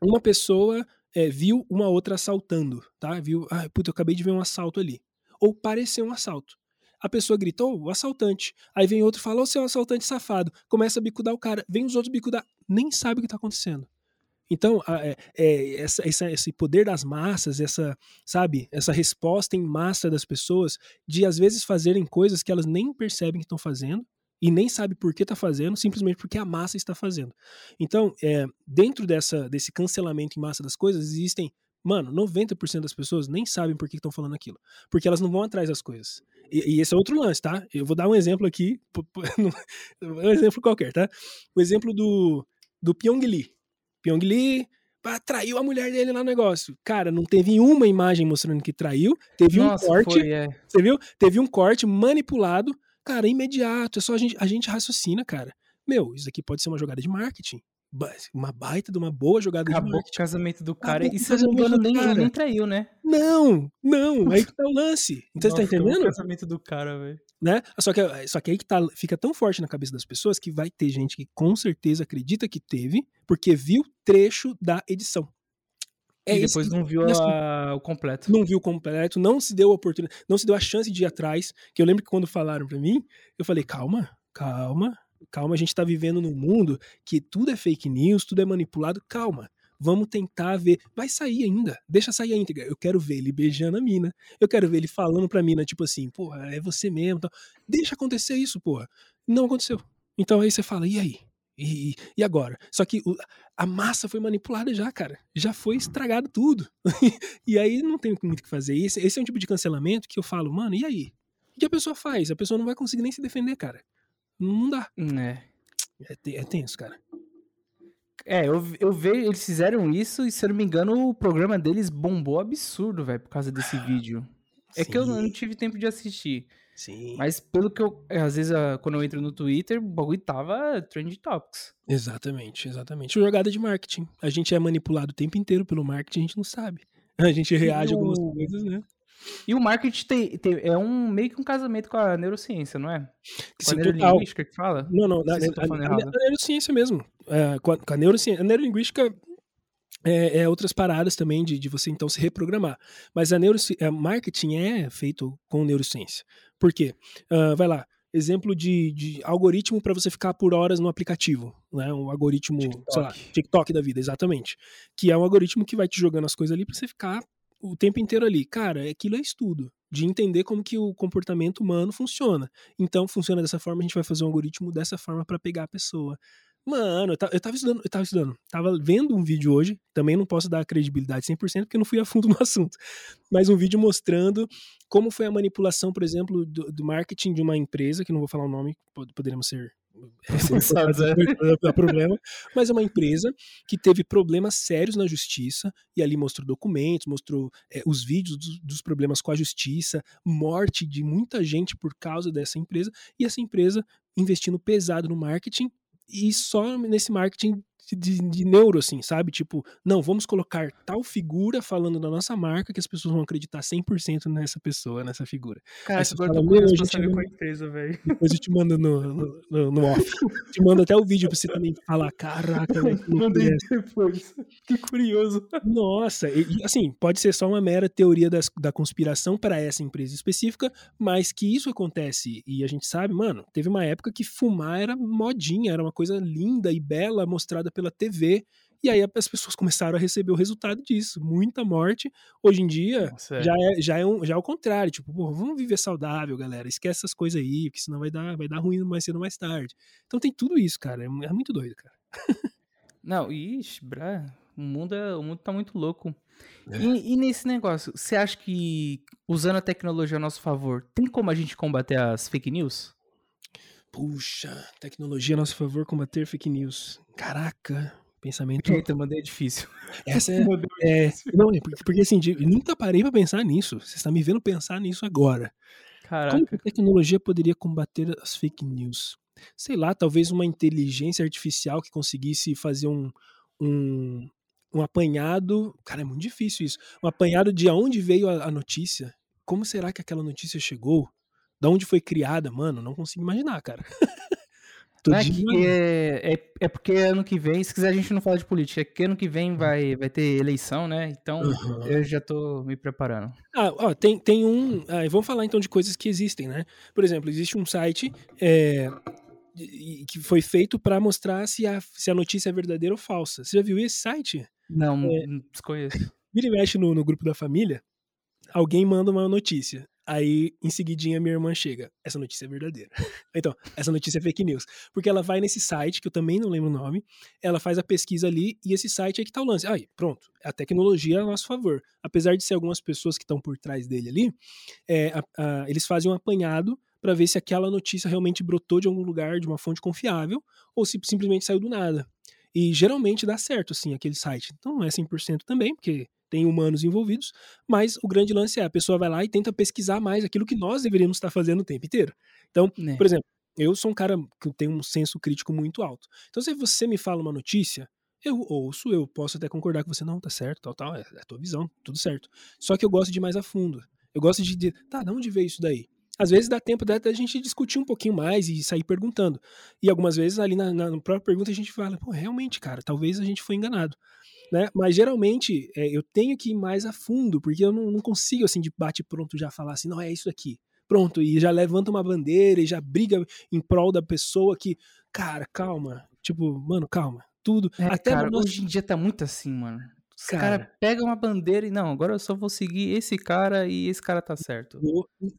uma pessoa é, viu uma outra assaltando, tá? Viu, ah, puta, eu acabei de ver um assalto ali. Ou pareceu um assalto. A pessoa gritou, o assaltante. Aí vem outro e fala, seu assaltante safado. Começa a bicudar o cara. Vem os outros bicudar. Nem sabe o que tá acontecendo. Então, é, é, essa, essa, esse poder das massas, essa, sabe, essa resposta em massa das pessoas, de às vezes fazerem coisas que elas nem percebem que estão fazendo, e nem sabe por que está fazendo, simplesmente porque a massa está fazendo. Então, é, dentro dessa, desse cancelamento em massa das coisas, existem, mano, 90% das pessoas nem sabem por que estão falando aquilo, porque elas não vão atrás das coisas. E, e, esse é outro lance, tá? Eu vou dar um exemplo aqui, um exemplo qualquer, tá? O exemplo do, do Pyong Lee. Pyong Lee traiu a mulher dele lá no negócio. Cara, não teve uma imagem mostrando que traiu, teve Nossa, um corte, foi, é. você viu? Teve um corte manipulado Cara, é imediato, é só a gente, a gente raciocina, cara. Meu, isso aqui pode ser uma jogada de marketing. Uma baita de uma boa jogada Acabou de marketing. o casamento do cara. Acabou e se não engano, nem, ele nem traiu, né? Não, não. Aí que tá o lance. Então Nossa, você tá entendendo? O casamento do cara, velho. Né? Só que, só que aí que tá, fica tão forte na cabeça das pessoas que vai ter gente que com certeza acredita que teve, porque viu trecho da edição. É e depois não viu assim, a, o completo. Não viu o completo, não se deu a oportunidade, não se deu a chance de ir atrás. Que eu lembro que quando falaram para mim, eu falei, calma, calma, calma, a gente tá vivendo num mundo que tudo é fake news, tudo é manipulado, calma. Vamos tentar ver. Vai sair ainda. Deixa sair a íntegra. Eu quero ver ele beijando a mina. Eu quero ver ele falando pra mina, tipo assim, porra, é você mesmo. Tal. Deixa acontecer isso, porra. Não aconteceu. Então aí você fala, e aí? E, e agora? Só que o, a massa foi manipulada já, cara. Já foi estragado tudo. e aí não tem muito o que fazer. Esse, esse é um tipo de cancelamento que eu falo, mano, e aí? O que a pessoa faz? A pessoa não vai conseguir nem se defender, cara. Não dá. É. É, é tenso, cara. É, eu, eu vejo, eles fizeram isso e, se eu não me engano, o programa deles bombou absurdo, velho, por causa desse vídeo. É Sim. que eu não tive tempo de assistir. Sim. Mas pelo que eu. É, às vezes, quando eu entro no Twitter, o bagulho tava trend topics. Exatamente, exatamente. Jogada de marketing. A gente é manipulado o tempo inteiro pelo marketing, a gente não sabe. A gente reage a algumas coisas, né? E o marketing tem, tem, é um meio que um casamento com a neurociência, não é? Com a neurolinguística que fala? Não, não, não na, a, a, a, neurociência mesmo. É, com, a, com a neurociência. A neurolinguística é, é, outras paradas também de, de você então se reprogramar. Mas a neurociência, marketing é feito com neurociência. Por quê? Uh, vai lá, exemplo de, de algoritmo para você ficar por horas no aplicativo, né? Um algoritmo, TikTok. sei lá, TikTok da vida, exatamente. Que é um algoritmo que vai te jogando as coisas ali para você ficar o tempo inteiro ali. Cara, aquilo é estudo de entender como que o comportamento humano funciona. Então, funciona dessa forma, a gente vai fazer um algoritmo dessa forma para pegar a pessoa. Mano, eu, eu tava estudando, eu tava estudando, tava vendo um vídeo hoje, também não posso dar credibilidade 100% porque eu não fui a fundo no assunto, mas um vídeo mostrando como foi a manipulação, por exemplo, do, do marketing de uma empresa, que não vou falar o nome, poderíamos ser é. problema, mas é uma empresa que teve problemas sérios na justiça e ali mostrou documentos, mostrou é, os vídeos dos, dos, problemas com a justiça, morte de muita gente por causa dessa empresa e essa empresa investindo pesado no marketing e só nesse marketing de, de, neuro, assim, sabe? Tipo, não, vamos colocar tal figura falando da nossa marca que as pessoas vão acreditar 100% nessa pessoa, nessa figura. Cara, você agora fala, tô curioso saber com a empresa, velho. Depois eu te mando no, no, no, no off. te mando até o vídeo pra você também falar, caraca, velho. Mandei depois. Que curioso. Nossa, e, assim, pode ser só uma mera teoria das, da conspiração para essa empresa específica, mas que isso acontece e a gente sabe, mano, teve uma época que fumar era modinha, era uma coisa linda e bela mostrada pela TV. E aí as pessoas começaram a receber o resultado disso. Muita morte. Hoje em dia Nossa, é. já, é, já, é um, já é o contrário. Tipo, pô, vamos viver saudável, galera. Esquece essas coisas aí, porque senão vai dar, vai dar ruim mais cedo ou mais tarde. Então tem tudo isso, cara. É, é muito doido, cara. Não, ixi, bra, o mundo, é, o mundo tá muito louco. É. E, e, nesse negócio, você acha que usando a tecnologia a nosso favor, tem como a gente combater as fake news? Puxa, tecnologia a nosso favor combater fake news. Caraca, pensamento. Eita, mandei difícil. Essa é. é não, é porque, porque assim, eu nunca parei pra pensar nisso. Você está me vendo pensar nisso agora. Caraca. Como que a tecnologia poderia combater as fake news? Sei lá, talvez uma inteligência artificial que conseguisse fazer um, um, um apanhado. Cara, é muito difícil isso. Um apanhado de onde veio a, a notícia. Como será que aquela notícia chegou? Da onde foi criada, mano, não consigo imaginar, cara. É, é, é, é, porque ano que vem, se quiser a gente não fala de política, é que ano que vem vai, vai ter eleição, né? Então uhum. eu já tô me preparando. Ah, ó, tem, tem um. Ah, vamos falar então de coisas que existem, né? Por exemplo, existe um site é, que foi feito para mostrar se a, se a notícia é verdadeira ou falsa. Você já viu esse site? Não, é, desconheço. Vira e mexe no, no grupo da família, alguém manda uma notícia. Aí, em seguidinha, minha irmã chega. Essa notícia é verdadeira. então, essa notícia é fake news. Porque ela vai nesse site, que eu também não lembro o nome, ela faz a pesquisa ali, e esse site é que tá o lance. Aí, pronto. A tecnologia é a nosso favor. Apesar de ser algumas pessoas que estão por trás dele ali, é, a, a, eles fazem um apanhado para ver se aquela notícia realmente brotou de algum lugar, de uma fonte confiável, ou se simplesmente saiu do nada. E geralmente dá certo, assim, aquele site. Então não é 100% também, porque tem humanos envolvidos, mas o grande lance é a pessoa vai lá e tenta pesquisar mais aquilo que nós deveríamos estar fazendo o tempo inteiro. Então, é. por exemplo, eu sou um cara que tem um senso crítico muito alto. Então, se você me fala uma notícia, eu ouço, eu posso até concordar com você, não, tá certo, tal, tal, é, é a tua visão, tudo certo. Só que eu gosto de ir mais a fundo. Eu gosto de, de tá, de onde veio isso daí? Às vezes dá tempo da, da gente discutir um pouquinho mais e sair perguntando. E algumas vezes ali na, na própria pergunta a gente fala, pô, realmente, cara, talvez a gente foi enganado. Né? Mas geralmente é, eu tenho que ir mais a fundo, porque eu não, não consigo, assim, de bate pronto já falar assim, não, é isso aqui. Pronto, e já levanta uma bandeira e já briga em prol da pessoa que, cara, calma. Tipo, mano, calma. Tudo. É, Até cara, nosso... hoje em dia tá muito assim, mano. Os caras cara pegam uma bandeira e não, agora eu só vou seguir esse cara e esse cara tá certo.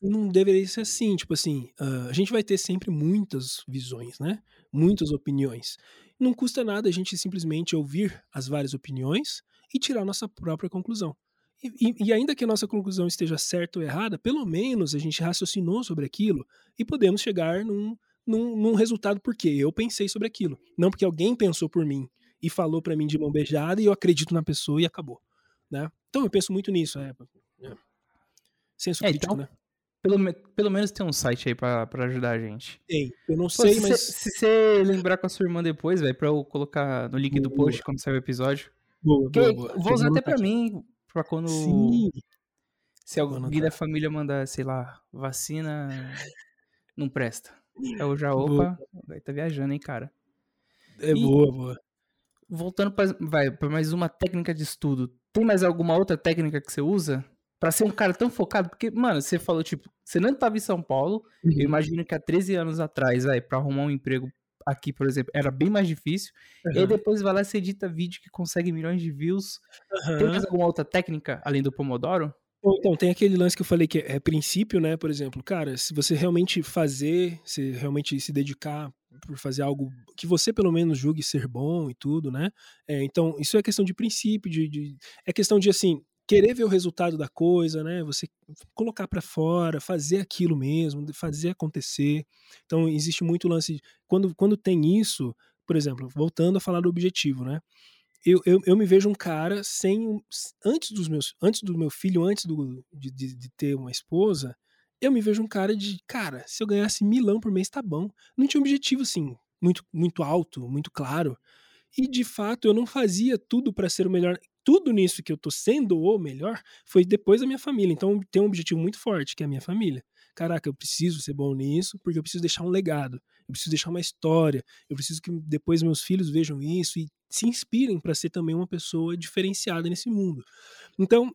Não deveria ser assim, tipo assim, uh, a gente vai ter sempre muitas visões, né? Muitas opiniões. Não custa nada a gente simplesmente ouvir as várias opiniões e tirar nossa própria conclusão. E, e, e, ainda que a nossa conclusão esteja certa ou errada, pelo menos a gente raciocinou sobre aquilo e podemos chegar num, num, num resultado porque eu pensei sobre aquilo, não porque alguém pensou por mim e falou para mim de mão beijada e eu acredito na pessoa e acabou, né? Então eu penso muito nisso, é, é. senso é, crítico, então, né? Pelo, pelo menos tem um site aí pra, pra ajudar a gente. Tem, eu não Pô, sei, se mas... se você lembrar com a sua irmã depois, velho, pra eu colocar no link boa, do post quando sair o episódio. Boa, boa, boa. Vou usar até pra mim, pra quando... Sim. Se alguém da família mandar, sei lá, vacina, não presta. Eu já, opa, vai tá viajando, hein, cara. É e, boa, boa voltando para vai para mais uma técnica de estudo. Tem mais alguma outra técnica que você usa para ser um cara tão focado? Porque, mano, você falou tipo, você não estava em São Paulo. Uhum. Eu imagino que há 13 anos atrás, vai, para arrumar um emprego aqui, por exemplo, era bem mais difícil. Uhum. E aí depois vai lá e edita vídeo que consegue milhões de views. Uhum. Tem mais alguma outra técnica além do Pomodoro? Então, tem aquele lance que eu falei que é princípio, né? Por exemplo, cara, se você realmente fazer, se realmente se dedicar por fazer algo que você pelo menos julgue ser bom e tudo, né? É, então, isso é questão de princípio, de, de, é questão de assim querer ver o resultado da coisa, né? Você colocar para fora, fazer aquilo mesmo, fazer acontecer. Então, existe muito lance de, quando quando tem isso, por exemplo, voltando a falar do objetivo, né? Eu, eu, eu me vejo um cara sem antes dos meus antes do meu filho, antes do, de, de, de ter uma esposa, eu me vejo um cara de, cara, se eu ganhasse milão por mês tá bom. Não tinha um objetivo assim, muito, muito alto, muito claro. E de fato eu não fazia tudo para ser o melhor. Tudo nisso que eu tô sendo o melhor foi depois da minha família. Então tem um objetivo muito forte, que é a minha família. Caraca, eu preciso ser bom nisso, porque eu preciso deixar um legado, eu preciso deixar uma história, eu preciso que depois meus filhos vejam isso e se inspirem para ser também uma pessoa diferenciada nesse mundo. Então,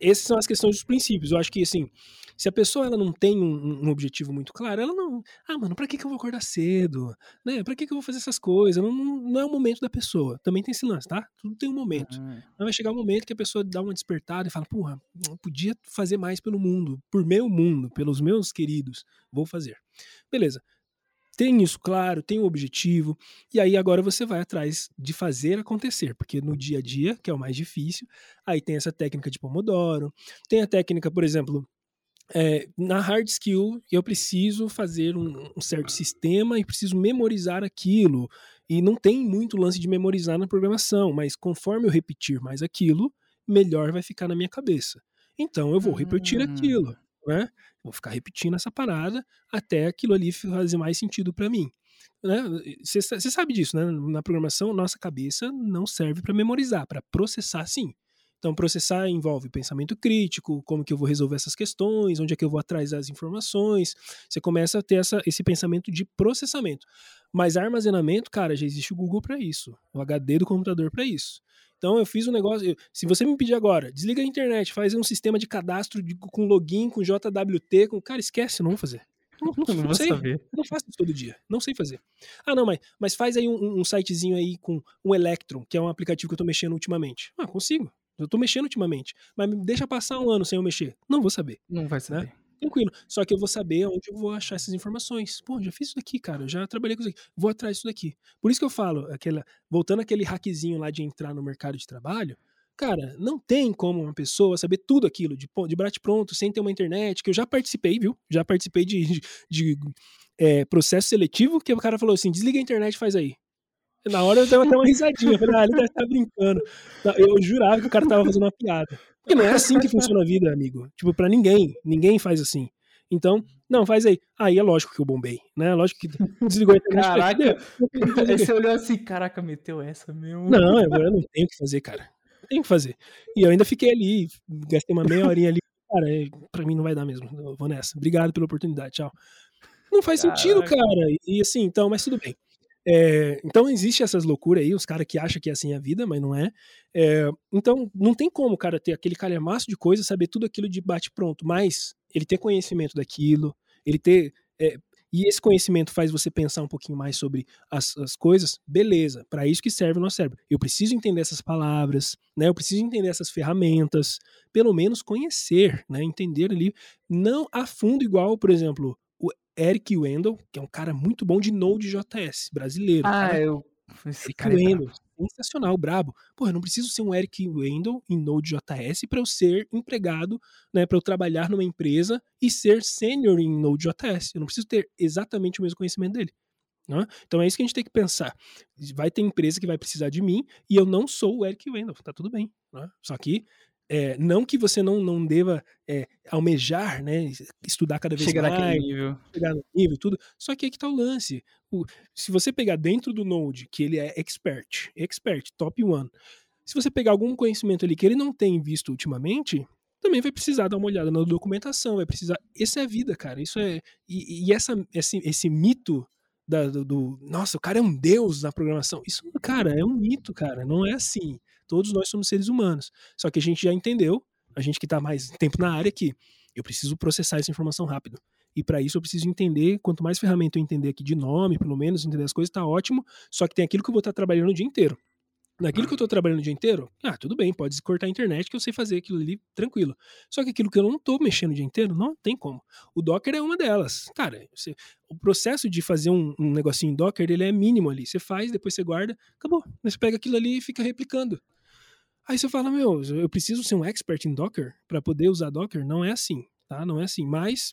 essas são as questões dos princípios. Eu acho que, assim, se a pessoa ela não tem um, um objetivo muito claro, ela não. Ah, mano, pra que, que eu vou acordar cedo? Né? Pra que, que eu vou fazer essas coisas? Não, não é o momento da pessoa. Também tem esse lance, tá? Tudo tem um momento. Uhum. Vai chegar um momento que a pessoa dá uma despertada e fala: porra, eu podia fazer mais pelo mundo, por meu mundo, pelos meus queridos. Vou fazer. Beleza tem isso claro, tem o um objetivo, e aí agora você vai atrás de fazer acontecer, porque no dia a dia, que é o mais difícil, aí tem essa técnica de Pomodoro, tem a técnica, por exemplo, é, na hard skill, eu preciso fazer um, um, certo sistema e preciso memorizar aquilo. E não tem muito lance de memorizar na programação, mas conforme eu repetir mais aquilo, melhor vai ficar na minha cabeça. Então eu vou repetir aquilo, hum. Né? Vou ficar repetindo essa parada até aquilo ali fazer mais sentido para mim. Você né? sabe disso, né? Na programação, nossa cabeça não serve para memorizar, para processar sim. Então, processar envolve pensamento crítico, como que eu vou resolver essas questões, onde é que eu vou atrás das informações. Você começa a ter essa, esse pensamento de processamento. Mas armazenamento, cara, já existe o Google para isso, o HD do computador para isso. Então eu fiz um negócio. Eu, se você me pedir agora, desliga a internet, faz um sistema de cadastro de, com login, com JWT, com. Cara, esquece, não vou fazer. Não, não, não, não sei. Saber. Não faço isso todo dia. Não sei fazer. Ah, não, mas, mas faz aí um, um sitezinho aí com um Electron, que é um aplicativo que eu tô mexendo ultimamente. Ah, consigo. Eu tô mexendo ultimamente. Mas deixa passar um ano sem eu mexer. Não vou saber. Não vai saber. Né? Tranquilo. Só que eu vou saber onde eu vou achar essas informações. Pô, já fiz isso daqui, cara. Eu já trabalhei com isso aqui. Vou atrás disso daqui. Por isso que eu falo, aquela, voltando aquele hackzinho lá de entrar no mercado de trabalho, cara, não tem como uma pessoa saber tudo aquilo de, de bate pronto, sem ter uma internet, que eu já participei, viu? Já participei de, de, de é, processo seletivo, que o cara falou assim, desliga a internet faz aí. Na hora eu dei até uma risadinha. Eu falei, ah, ele deve estar brincando. Eu jurava que o cara tava fazendo uma piada. Porque não é assim que funciona a vida, amigo. Tipo, pra ninguém. Ninguém faz assim. Então, não, faz aí. Aí é lógico que eu bombei, né? Lógico que desligou a internet. Caraca, aí você olhou assim, caraca, meteu essa mesmo. Não, eu, eu não tenho que fazer, cara. Eu tenho que fazer. E eu ainda fiquei ali, gastei uma meia horinha ali. Cara, é, pra mim não vai dar mesmo. Eu vou nessa. Obrigado pela oportunidade, tchau. Não faz Caraca. sentido, cara. E assim, então, mas tudo bem. É, então existe essas loucuras aí, os caras que acham que é assim a vida, mas não é. é. Então não tem como o cara ter aquele calhamaço de coisa, saber tudo aquilo de bate pronto, mas ele ter conhecimento daquilo, ele ter é, e esse conhecimento faz você pensar um pouquinho mais sobre as, as coisas, beleza, para isso que serve o nosso cérebro. Eu preciso entender essas palavras, né? Eu preciso entender essas ferramentas, pelo menos conhecer, né? Entender ali, não a fundo igual, por exemplo, Eric Wendell, que é um cara muito bom de Node.js, brasileiro. Ah, cara. eu esse Eric é Wendell, sensacional, brabo. Pô, eu não preciso ser um Eric Wendell em Node.js para eu ser empregado, né, para eu trabalhar numa empresa e ser sênior em Node.js. Eu não preciso ter exatamente o mesmo conhecimento dele. Né? Então é isso que a gente tem que pensar. Vai ter empresa que vai precisar de mim e eu não sou o Eric Wendell, tá tudo bem. Né? Só que é, não que você não, não deva é, almejar, né, estudar cada vez Chegar mais, nível. chegar no nível tudo. Só que aí que tá o lance. O, se você pegar dentro do Node, que ele é expert, expert, top one, se você pegar algum conhecimento ali que ele não tem visto ultimamente, também vai precisar dar uma olhada na documentação, vai precisar. Essa é a vida, cara. Isso é. E, e essa, esse, esse mito da, do, do, Nossa, o cara é um deus na programação. Isso, cara, é um mito, cara. Não é assim. Todos nós somos seres humanos. Só que a gente já entendeu, a gente que está mais tempo na área, que eu preciso processar essa informação rápido. E para isso eu preciso entender, quanto mais ferramenta eu entender aqui de nome, pelo menos, entender as coisas, tá ótimo. Só que tem aquilo que eu vou estar tá trabalhando o dia inteiro. Naquilo que eu tô trabalhando o dia inteiro, ah, tudo bem, pode cortar a internet que eu sei fazer aquilo ali tranquilo. Só que aquilo que eu não tô mexendo o dia inteiro, não tem como. O Docker é uma delas. Cara, você, o processo de fazer um, um negocinho em Docker, ele é mínimo ali. Você faz, depois você guarda, acabou. Você pega aquilo ali e fica replicando. Aí você fala, meu, eu preciso ser um expert em Docker para poder usar Docker? Não é assim, tá? Não é assim, mas...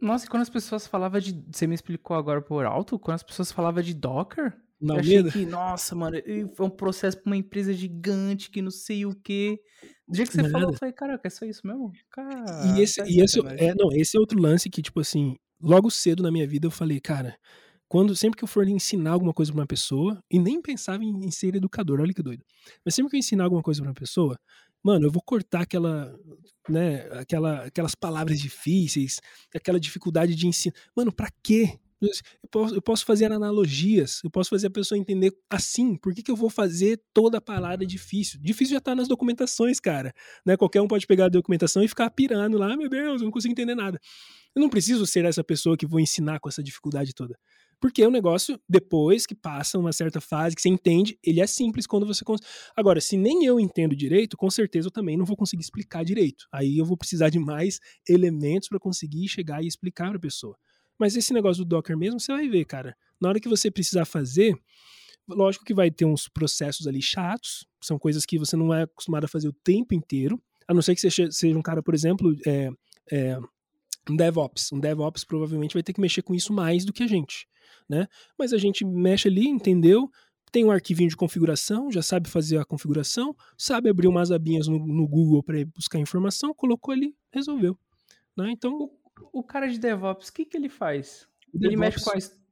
Nossa, e quando as pessoas falavam de... Você me explicou agora por alto? Quando as pessoas falavam de Docker... Não, eu achei que, nossa, mano, foi um processo pra uma empresa gigante que não sei o quê. Do jeito que você Nada. falou, eu falei, caraca, é só isso mesmo? Cara, e esse, e esse é, não, esse é outro lance que, tipo assim, logo cedo na minha vida eu falei, cara, quando sempre que eu for ensinar alguma coisa para uma pessoa, e nem pensava em, em, ser educador, olha que doido. Mas sempre que eu ensinar alguma coisa para uma pessoa, mano, eu vou cortar aquela, né, aquela, aquelas palavras difíceis, aquela dificuldade de ensino. Mano, para quê? Eu posso, eu posso, fazer analogias, eu posso fazer a pessoa entender assim. Por que, que eu vou fazer toda a palavra difícil? Difícil já tá nas documentações, cara. Né? Qualquer um pode pegar a documentação e ficar pirando lá, meu Deus, eu não consigo entender nada. Eu não preciso ser essa pessoa que vou ensinar com essa dificuldade toda. Porque o negócio, depois que passa uma certa fase, que você entende, ele é simples quando você. Cons... Agora, se nem eu entendo direito, com certeza eu também não vou conseguir explicar direito. Aí eu vou precisar de mais elementos para conseguir chegar e explicar para a pessoa. Mas esse negócio do Docker mesmo, você vai ver, cara. Na hora que você precisar fazer, lógico que vai ter uns processos ali chatos, são coisas que você não é acostumado a fazer o tempo inteiro, a não ser que você seja um cara, por exemplo, é, é, um DevOps. Um DevOps provavelmente vai ter que mexer com isso mais do que a gente, né? Mas a gente mexe ali, entendeu? Tem um arquivinho de configuração, já sabe fazer a configuração, sabe abrir umas abinhas no, no Google para buscar informação, colocou ali, resolveu. Né? Então, o cara de DevOps, o que, que ele faz? ele DevOps... mexe com a,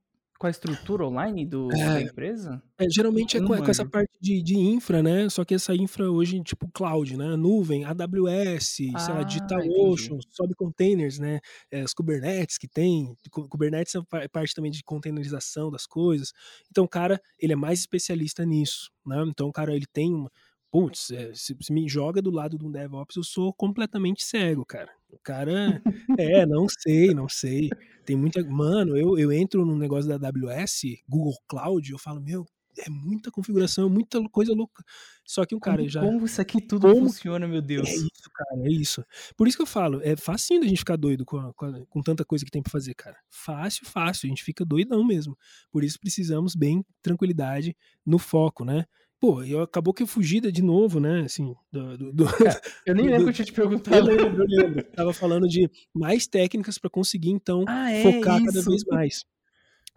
com a estrutura online do, é, da empresa? É, geralmente é com, com, essa parte de, de infra, né? Só que essa infra hoje, tipo cloud, né? Nuvem, AWS, ah, sei lá, ah, DigitalOcean, sobe containers, né? É, os Kubernetes que tem. Kubernetes é parte também de containerização das coisas. Então, o cara, ele é mais especialista nisso, né? Então, o cara, ele tem uma putz, é, se, se, me joga do lado de um DevOps, eu sou completamente cego, cara. O cara, é, não sei, não sei. Tem muita. Mano, eu, eu entro no negócio da AWS, Google Cloud, eu falo, meu, é muita configuração, muita coisa louca. Só que o cara como, já. Como isso aqui tudo como... funciona, meu Deus? É isso, cara, é isso. Por isso que eu falo, é fácil da gente ficar doido com, a, com, a, com, tanta coisa que tem pra fazer, cara. Fácil, fácil. A gente fica doidão mesmo. Por isso precisamos bem tranquilidade no foco, né? Pô, eu, acabou que eu fugi de novo, né? Assim, do, do, do é, eu nem lembro que eu tinha te perguntado. Eu lembro, eu lembro. Tava falando de mais técnicas para conseguir, então, ah, é focar isso. cada vez mais.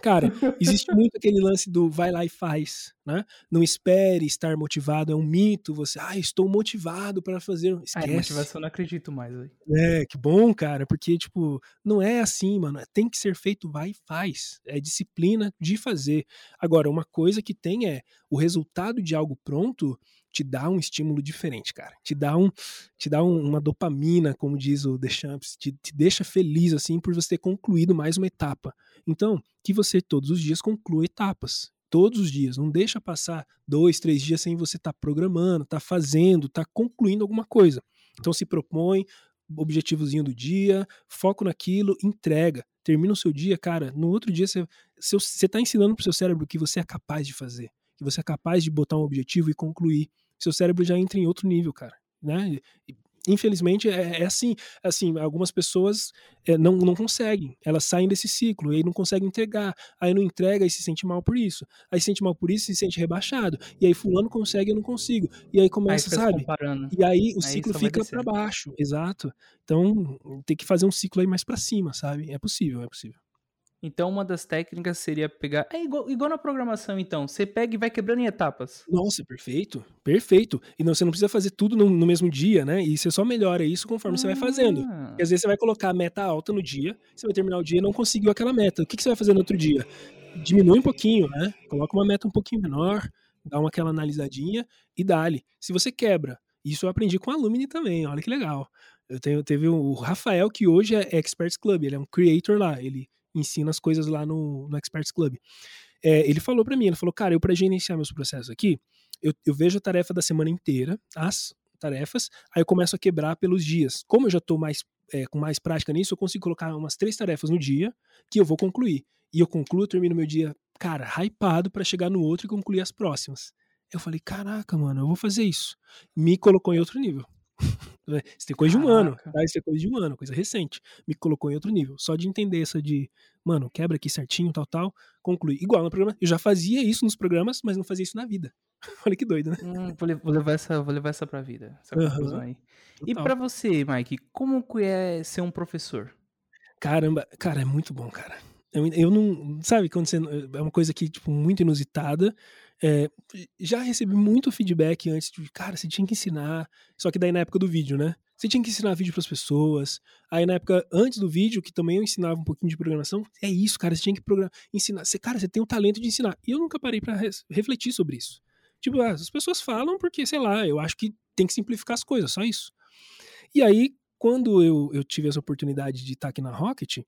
Cara, existe muito aquele lance do vai lá e faz, né? Não espere estar motivado, é um mito. Você, ah, estou motivado para fazer. Esquece. Ah, motivação não acredito mais. Véio. É, que bom, cara, porque, tipo, não é assim, mano. Tem que ser feito, vai e faz. É disciplina de fazer. Agora, uma coisa que tem é o resultado de algo pronto te dá um estímulo diferente, cara. Te dá, um, te dá um, uma dopamina, como diz o Deschamps, te, te deixa feliz, assim, por você ter concluído mais uma etapa. Então, que você todos os dias conclua etapas. todos os dias. Não deixa passar dois, três dias sem você estar tá programando, tá fazendo, tá concluindo alguma coisa. Então se propõe, objetivozinho do dia, foco naquilo, entrega. Termina o seu dia, cara, no outro dia você, você tá ensinando pro seu cérebro que você é capaz de fazer, que você é capaz de botar um objetivo e concluir. Seu cérebro já entra em outro nível, cara. Né? infelizmente é, é, assim, assim, algumas pessoas é, não, não conseguem, elas saem desse ciclo e aí não conseguem entregar, aí não entrega e se sente mal por isso, aí se sente mal por isso e se sente rebaixado, e aí fulano consegue e eu não consigo, e aí começa, aí sabe? E aí o aí ciclo fica para baixo, exato. Então tem que fazer um ciclo aí mais para cima, sabe? É possível, é possível. Então, uma das técnicas seria pegar. É igual, igual, na programação, então. Você pega e vai quebrando em etapas. Nossa, perfeito. Perfeito. E não, você não precisa fazer tudo no, no mesmo dia, né? E você só melhora isso conforme ah. você vai fazendo. E às vezes você vai colocar a meta alta no dia, você vai terminar o dia e não conseguiu aquela meta. O que, que você vai fazer no outro dia? Diminui um pouquinho, né? Coloca uma meta um pouquinho menor, dá uma aquela analisadinha e dá-lhe. Se você quebra, isso eu aprendi com a Alumni também, olha que legal. Eu tenho, teve o Rafael, que hoje é Experts Club, ele é um creator lá, ele ensina as coisas lá no, no Experts Club. É, ele falou para mim, ele falou, cara, eu para gerenciar meus processos aqui, eu, eu vejo a tarefa da semana inteira, as tarefas, aí eu começo a quebrar pelos dias. Como eu já estou mais, é, com mais prática nisso, eu consigo colocar umas três tarefas no dia que eu vou concluir. E eu concluo, termino meu dia, cara, hypado para chegar no outro e concluir as próximas. Eu falei, caraca, mano, eu vou fazer isso. Me colocou em outro nível. Né, isso tem coisa de um ano, tá? Isso é coisa de um ano, coisa recente. Me colocou em outro nível. Só de entender essa de, mano, quebra aqui certinho, tal, tal, conclui. Igual no programa. Eu já fazia isso nos programas, mas não fazia isso na vida. Olha que doido, né? Hum, vou, levar essa, vou levar essa pra vida. Essa uhum. aí. E para você, Mike, como que é ser um professor? Caramba, cara, é muito bom, cara. Eu, eu não. Sabe, quando você. É uma coisa que, tipo, muito inusitada. É, já recebi muito feedback antes de, cara, você tinha que ensinar. Só que daí na época do vídeo, né? Você tinha que ensinar vídeo para as pessoas. Aí na época antes do vídeo, que também eu ensinava um pouquinho de programação, é isso, cara, você tinha que ensinar. Você, cara, você tem o talento de ensinar. E eu nunca parei para refletir sobre isso. Tipo, ah, as pessoas falam porque, sei lá, eu acho que tem que simplificar as coisas, só isso. E aí, quando eu, eu tive essa oportunidade de estar aqui na Rocket,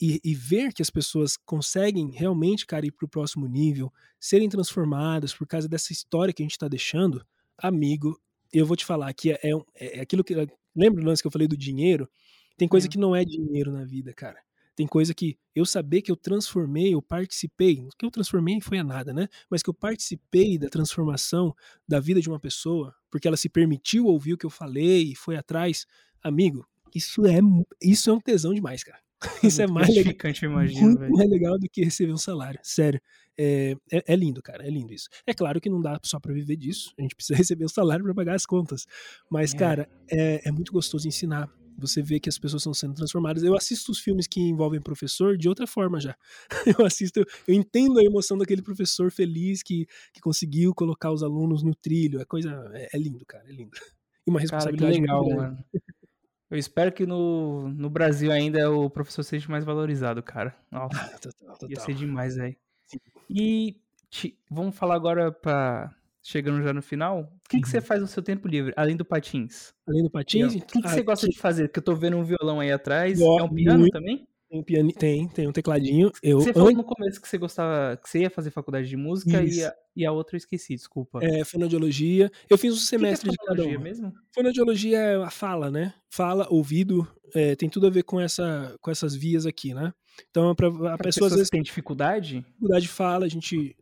e, e, ver que as pessoas conseguem realmente, cara, ir para o próximo nível, serem transformadas por causa dessa história que a gente está deixando, amigo, eu vou te falar que é, é, é, aquilo que. Lembra do lance que eu falei do dinheiro? Tem coisa é. que não é dinheiro na vida, cara. Tem coisa que eu saber que eu transformei, eu participei, o que eu transformei foi a nada, né? Mas que eu participei da transformação da vida de uma pessoa, porque ela se permitiu ouvir o que eu falei e foi atrás, amigo, isso é isso é um tesão demais, cara. Isso é mais legal, imagino, muito mais legal do que receber um salário. Sério. É, é, é, lindo, cara. É lindo isso. É claro que não dá só para viver disso. A gente precisa receber o salário para pagar as contas. Mas, é. cara, é, é muito gostoso ensinar. Você vê que as pessoas estão sendo transformadas. Eu assisto os filmes que envolvem professor de outra forma já. Eu assisto, eu entendo a emoção daquele professor feliz que, que conseguiu colocar os alunos no trilho. É coisa. É, é lindo, cara. É lindo. E uma responsabilidade cara, legal, mano. Eu espero que no, no Brasil ainda o professor seja mais valorizado, cara. Nossa, ah, total, total. ia ser demais aí. E te, vamos falar agora para chegando já no final. O que, que você uhum. faz no seu tempo livre, além do patins? Além do patins? O que, que você gosta de fazer? Que eu tô vendo um violão aí atrás. é um piano muito, também? Tem, piano, tem, tem um tecladinho. Eu, você falou no começo que você gostava, que você ia fazer faculdade de música e a, e a, outra eu esqueci, desculpa. É, fonoaudiologia. Eu fiz um semestre que que é de cada um. mesmo? Fonoaudiologia é a fala, né? Fala, ouvido, é, tem tudo a ver com, essa, com essas vias aqui, né? Então, pra, a pessoa às vezes tem dificuldade? Dificuldade de fala, a gente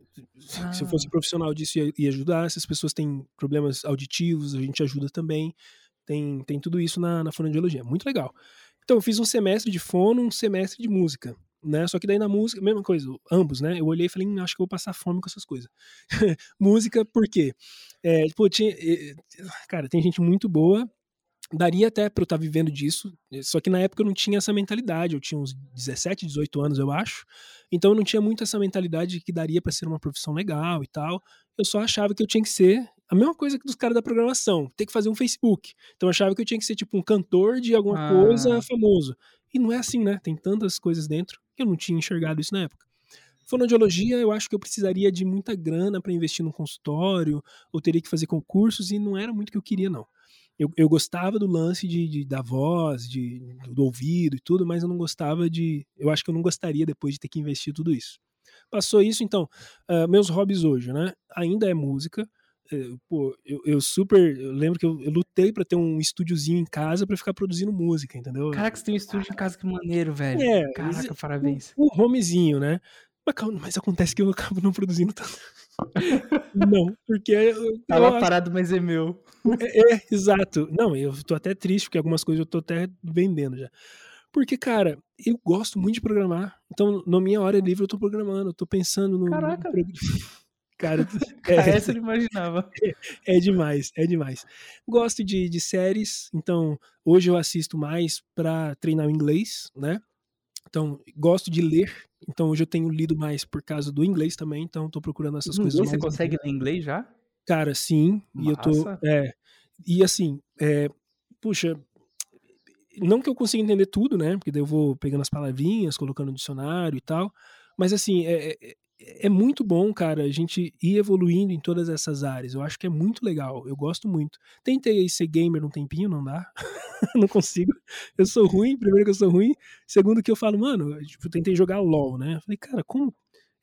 ah. se eu fosse ah. profissional disso ia, ia ajudar. Se as pessoas têm problemas auditivos, a gente ajuda também. Tem, tem tudo isso na, na fonoaudiologia. Muito legal. Então, eu fiz um semestre de fono, um semestre de música. Né? Só que daí na música, mesma coisa, ambos, né? Eu olhei e falei, hum, acho que eu vou passar fome com essas coisas. música, por quê? É, tipo, tinha, cara, tem gente muito boa, daria até pra eu estar tá vivendo disso, só que na época eu não tinha essa mentalidade, eu tinha uns 17, 18 anos, eu acho, então eu não tinha muito essa mentalidade de que daria para ser uma profissão legal e tal, eu só achava que eu tinha que ser a mesma coisa que dos caras da programação, ter que fazer um Facebook. Então eu achava que eu tinha que ser tipo um cantor de alguma ah. coisa famoso. E não é assim, né? Tem tantas coisas dentro que eu não tinha enxergado isso na época. Fonoaudiologia, eu acho que eu precisaria de muita grana para investir num consultório, ou teria que fazer concursos, e não era muito o que eu queria, não. Eu, eu gostava do lance de, de, da voz, de, do ouvido e tudo, mas eu não gostava de. Eu acho que eu não gostaria depois de ter que investir tudo isso. Passou isso, então, uh, meus hobbies hoje, né? Ainda é música. É, pô, eu, eu, super. Eu lembro que eu, eu lutei para ter um estúdiozinho em casa para ficar produzindo música, entendeu? Caraca, você tem um estúdio em casa, que maneiro, velho. É, Caraca, parabéns. Um, um homezinho, né? Mas, mas, acontece que eu acabo não produzindo tanto. não, porque. Eu, tá lá parado, mas é meu. É, é, exato. Não, eu tô até triste, porque algumas coisas eu tô até vendendo já. Porque, cara, eu gosto muito de programar. Então, na minha hora livre, eu tô programando, eu tô pensando no. Caraca! No... Cara, é, essa eu não imaginava. É, é, demais, é demais. Gosto de, de séries, então hoje eu assisto mais para treinar o inglês, né? Então, gosto de ler. Então, hoje eu tenho lido mais por causa do inglês também. Então, tô procurando essas coisas. Inglês, você consegue ler inglês já? Cara, sim. Massa. E eu tô. É, e assim, é, puxa, não que eu consiga entender tudo, né? Porque daí eu vou pegando as palavrinhas, colocando no dicionário e tal. Mas assim, é, é, é muito bom, cara, a gente ir evoluindo em todas essas áreas. Eu acho que é muito legal. Eu gosto muito. Tentei ser gamer um tempinho, não dá. não consigo. Eu sou ruim, primeiro que eu sou ruim. Segundo que eu falo, mano, tipo, tentei jogar LOL, né? Falei, cara, como.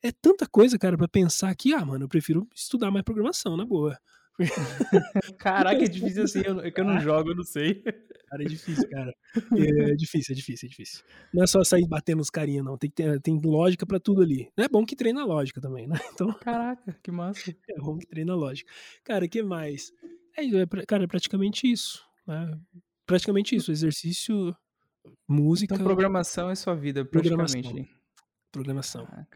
É tanta coisa, cara, para pensar que, ah, mano, eu prefiro estudar mais programação, na boa. Caraca, é difícil assim, é que eu não jogo, eu não sei. Cara, é difícil, cara. É difícil, é difícil, é difícil. Não é só sair batendo os carinha, não. Tem, que ter, tem lógica para tudo ali. É bom que treina a lógica também, né? Então... Caraca, que massa. É bom que treina a lógica. Cara, que mais? É, é, cara, é praticamente isso. Né? Praticamente isso. Exercício, música. Então, programação é sua vida, praticamente. Programação. programação.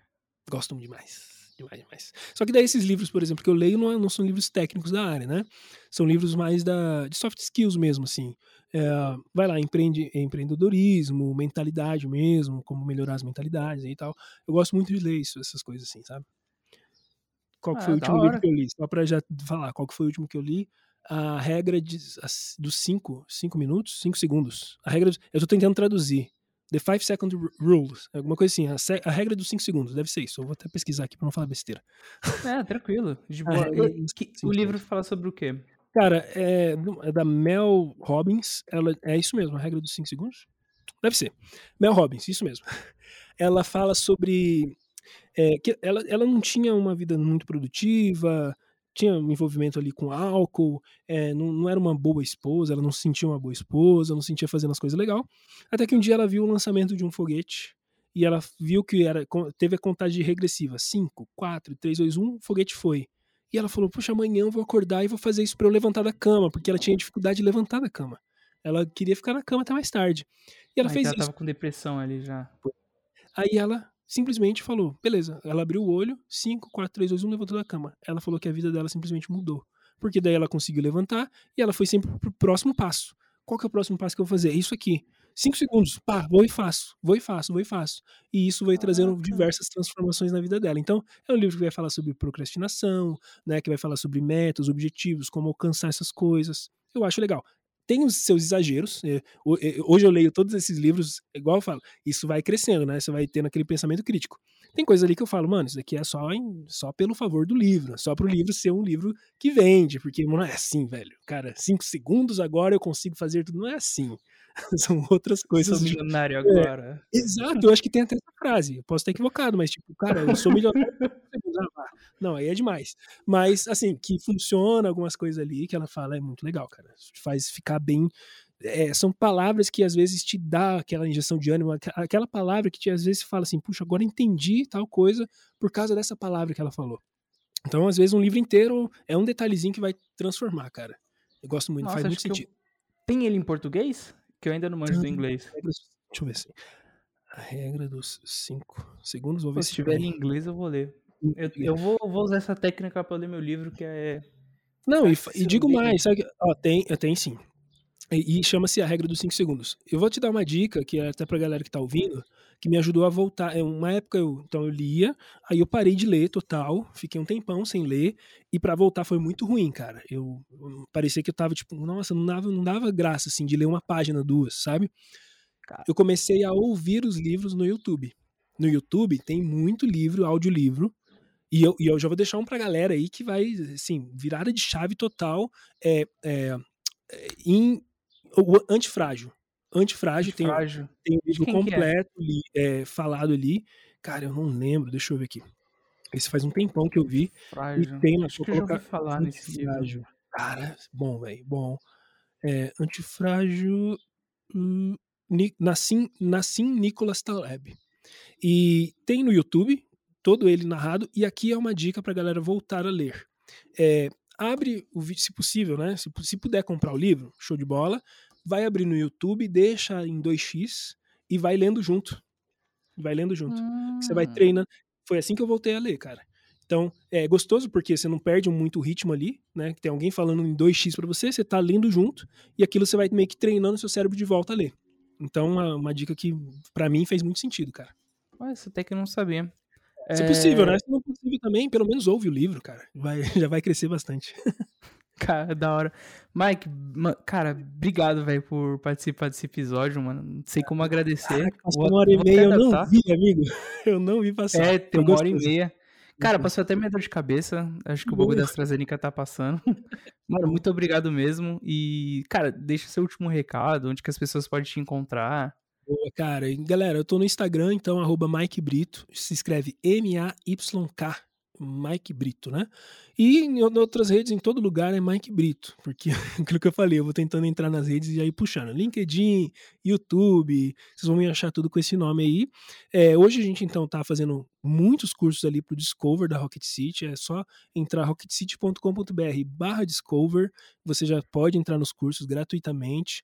Gosto demais demais, demais. Só que daí esses livros, por exemplo, que eu leio não, é, não são livros técnicos da área, né? São livros mais da, de soft skills mesmo, assim. É, vai lá, empreende, empreendedorismo, mentalidade mesmo, como melhorar as mentalidades e tal. Eu gosto muito de ler isso, essas coisas assim, sabe? Qual ah, foi o último livro que eu li? Só pra já falar, qual que foi o último que eu li? A regra de, a, dos cinco, cinco minutos, cinco segundos. A regra, eu tô tentando traduzir. The Five Second Rule, alguma coisa assim, a, a, regra dos 5 segundos, deve ser isso. Eu vou até pesquisar aqui pra não falar besteira. É, tranquilo. De boa. o livro fala sobre o quê? Cara, é, é, da Mel Robbins, ela, é isso mesmo, a regra dos 5 segundos? Deve ser. Mel Robbins, isso mesmo. Ela fala sobre. É, que ela, ela não tinha uma vida muito produtiva, tinha um envolvimento ali com álcool, é, não, não, era uma boa esposa, ela não se sentia uma boa esposa, não se sentia fazendo as coisas legal. Até que um dia ela viu o lançamento de um foguete e ela viu que era teve a contagem regressiva: 5, 4, 3, 2, 1, o foguete foi. E ela falou: Poxa, amanhã eu vou acordar e vou fazer isso para eu levantar da cama, porque ela tinha dificuldade de levantar da cama. Ela queria ficar na cama até mais tarde. E ela fez ela isso. Ela tava com depressão ali já. Aí ela simplesmente falou, beleza. Ela abriu o olho, 5, 4, 3, 2, 1, levantou da cama. Ela falou que a vida dela simplesmente mudou. Porque daí ela conseguiu levantar e ela foi sempre pro próximo passo. Qual que é o próximo passo que eu vou fazer? É isso aqui. Cinco segundos, pá, vou e faço, vou e faço, vou e faço. E isso vai trazendo diversas transformações na vida dela. Então, é um livro que vai falar sobre procrastinação, né, que vai falar sobre metas, objetivos, como alcançar essas coisas. Eu acho legal tem os seus exageros. É, é, hoje eu leio todos esses livros, igual eu falo, isso vai crescendo, né? Você vai tendo aquele pensamento crítico. Tem coisa ali que eu falo, mano, isso daqui é só, em, só pelo favor do livro, só pro livro ser um livro que vende, porque não é assim, velho. Cara, cinco segundos agora eu consigo fazer tudo. Não é assim. São outras coisas. Sou milionário de... agora. É, exato, eu acho que tem até essa frase. Eu posso estar equivocado, mas tipo, cara, eu sou milionário. não, aí é demais. Mas, assim, que funciona algumas coisas ali que ela fala é muito legal, cara. Faz ficar bem. É, são palavras que às vezes te dá aquela injeção de ânimo, aquela palavra que te, às vezes fala assim, puxa, agora entendi tal coisa por causa dessa palavra que ela falou. Então, às vezes, um livro inteiro é um detalhezinho que vai transformar, cara. Eu gosto muito, Nossa, faz muito sentido. Eu... Tem ele em português? Que eu ainda não manjo do inglês. Deixa eu ver assim. A regra dos 5 segundos, vou ver se, se tiver em inglês eu vou ler. Eu, eu vou, vou, usar essa técnica para ler meu livro, que é. Não, e, e digo mais, sabe? Ó, tem, tem sim. E, chama-se a regra dos 5 segundos. Eu vou te dar uma dica, que é até pra galera que tá ouvindo, que me ajudou a voltar. É uma época eu, então eu lia, aí eu parei de ler total, fiquei um tempão sem ler, e para voltar foi muito ruim, cara. Eu, parecia que eu tava tipo, nossa, não dava, não dava graça assim de ler uma página, duas, sabe? Eu comecei a ouvir os livros no YouTube. No YouTube tem muito livro, audiolivro, e eu, e eu já vou deixar um pra galera aí que vai, assim, virada de chave total é, é, é em o antifrágil. Antifrágil, Antifrágil. Tem, tem um livro completo é? é, falado ali. Cara, eu não lembro, deixa eu ver aqui. Esse faz um tempão que eu vi. Frágil. E tem Acho que eu já ouvi falar nesse livro. Cara, bom, velho, bom. É, antifrágil. Hum, Nassim, Nassim Nicholas Taleb. E tem no YouTube, todo ele narrado, e aqui é uma dica pra galera voltar a ler. É, abre o vídeo, se possível, né? Se, se puder comprar o livro, show de bola. Vai abrir no YouTube, deixa em 2x e vai lendo junto. Vai lendo junto. Você vai Hum. treinando. Foi assim que eu voltei a ler, cara. Então, é gostoso porque você não perde muito o ritmo ali, né? Tem alguém falando em 2x pra você, você tá lendo junto, e aquilo você vai meio que treinando seu cérebro de volta a ler. Então, uma, uma dica que pra mim fez muito sentido, cara. Ué, Essa até que eu não sabia. Se É, possível, né? Se não possível também, pelo menos ouve o livro, cara. Vai, já vai crescer bastante. Cara, da hora. Mike, cara, obrigado, velho, por participar desse episódio, mano. Não sei como agradecer. Caraca, passou uma hora e meia, eu não vi, amigo. Eu não vi passar. É, tem uma hora e meia. Cara, Gostoso. passou até minha dor de cabeça. Acho que o bagulho da AstraZeneca tá passando. Mano, muito obrigado mesmo. E, cara, deixa seu último recado, onde que as pessoas podem te encontrar. Boa, cara. Galera, eu tô no Instagram, então, arroba Mike Brito. Se escreve M-A-Y-K. Mike Brito, né? E em ou- outras redes, em todo lugar, é Mike Brito. Porque aquilo que eu falei, eu vou tentando entrar nas redes e aí puxando. LinkedIn, YouTube, vocês vão me achar tudo com esse nome aí. É, hoje a gente, então, tá fazendo muitos cursos ali pro Discover da Rocket City. É só entrar rocketcity.com.br barra Discover. Você já pode entrar nos cursos gratuitamente.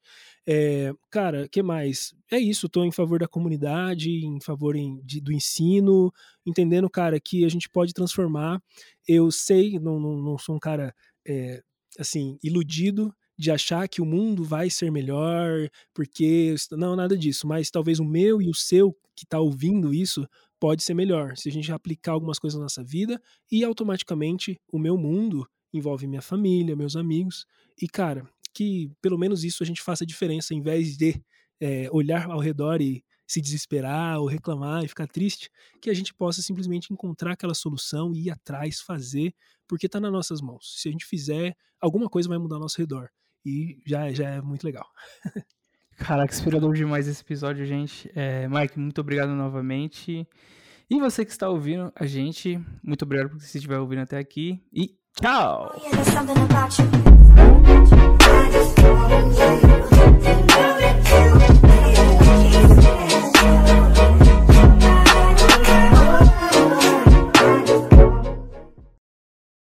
É, cara, que mais? É isso, estou em favor da comunidade, em favor em- de- do ensino, entendendo, cara, que a gente pode transformar. Eu sei, não, não, não sou um cara, é, assim, iludido de achar que o mundo vai ser melhor, porque. Não, nada disso, mas talvez o meu e o seu, que está ouvindo isso, pode ser melhor. Se a gente aplicar algumas coisas na nossa vida e automaticamente o meu mundo envolve minha família, meus amigos. E, cara, que pelo menos isso a gente faça diferença, em vez de é, olhar ao redor e se desesperar ou reclamar e ficar triste, que a gente possa simplesmente encontrar aquela solução e ir atrás, fazer, porque está nas nossas mãos. Se a gente fizer, alguma coisa vai mudar ao nosso redor. E já, já é muito legal. Caraca, inspirador demais esse episódio, gente. É, Mike, muito obrigado novamente. E você que está ouvindo a gente, muito obrigado por você estiver ouvindo até aqui. E tchau! I just wanna you, love you, baby,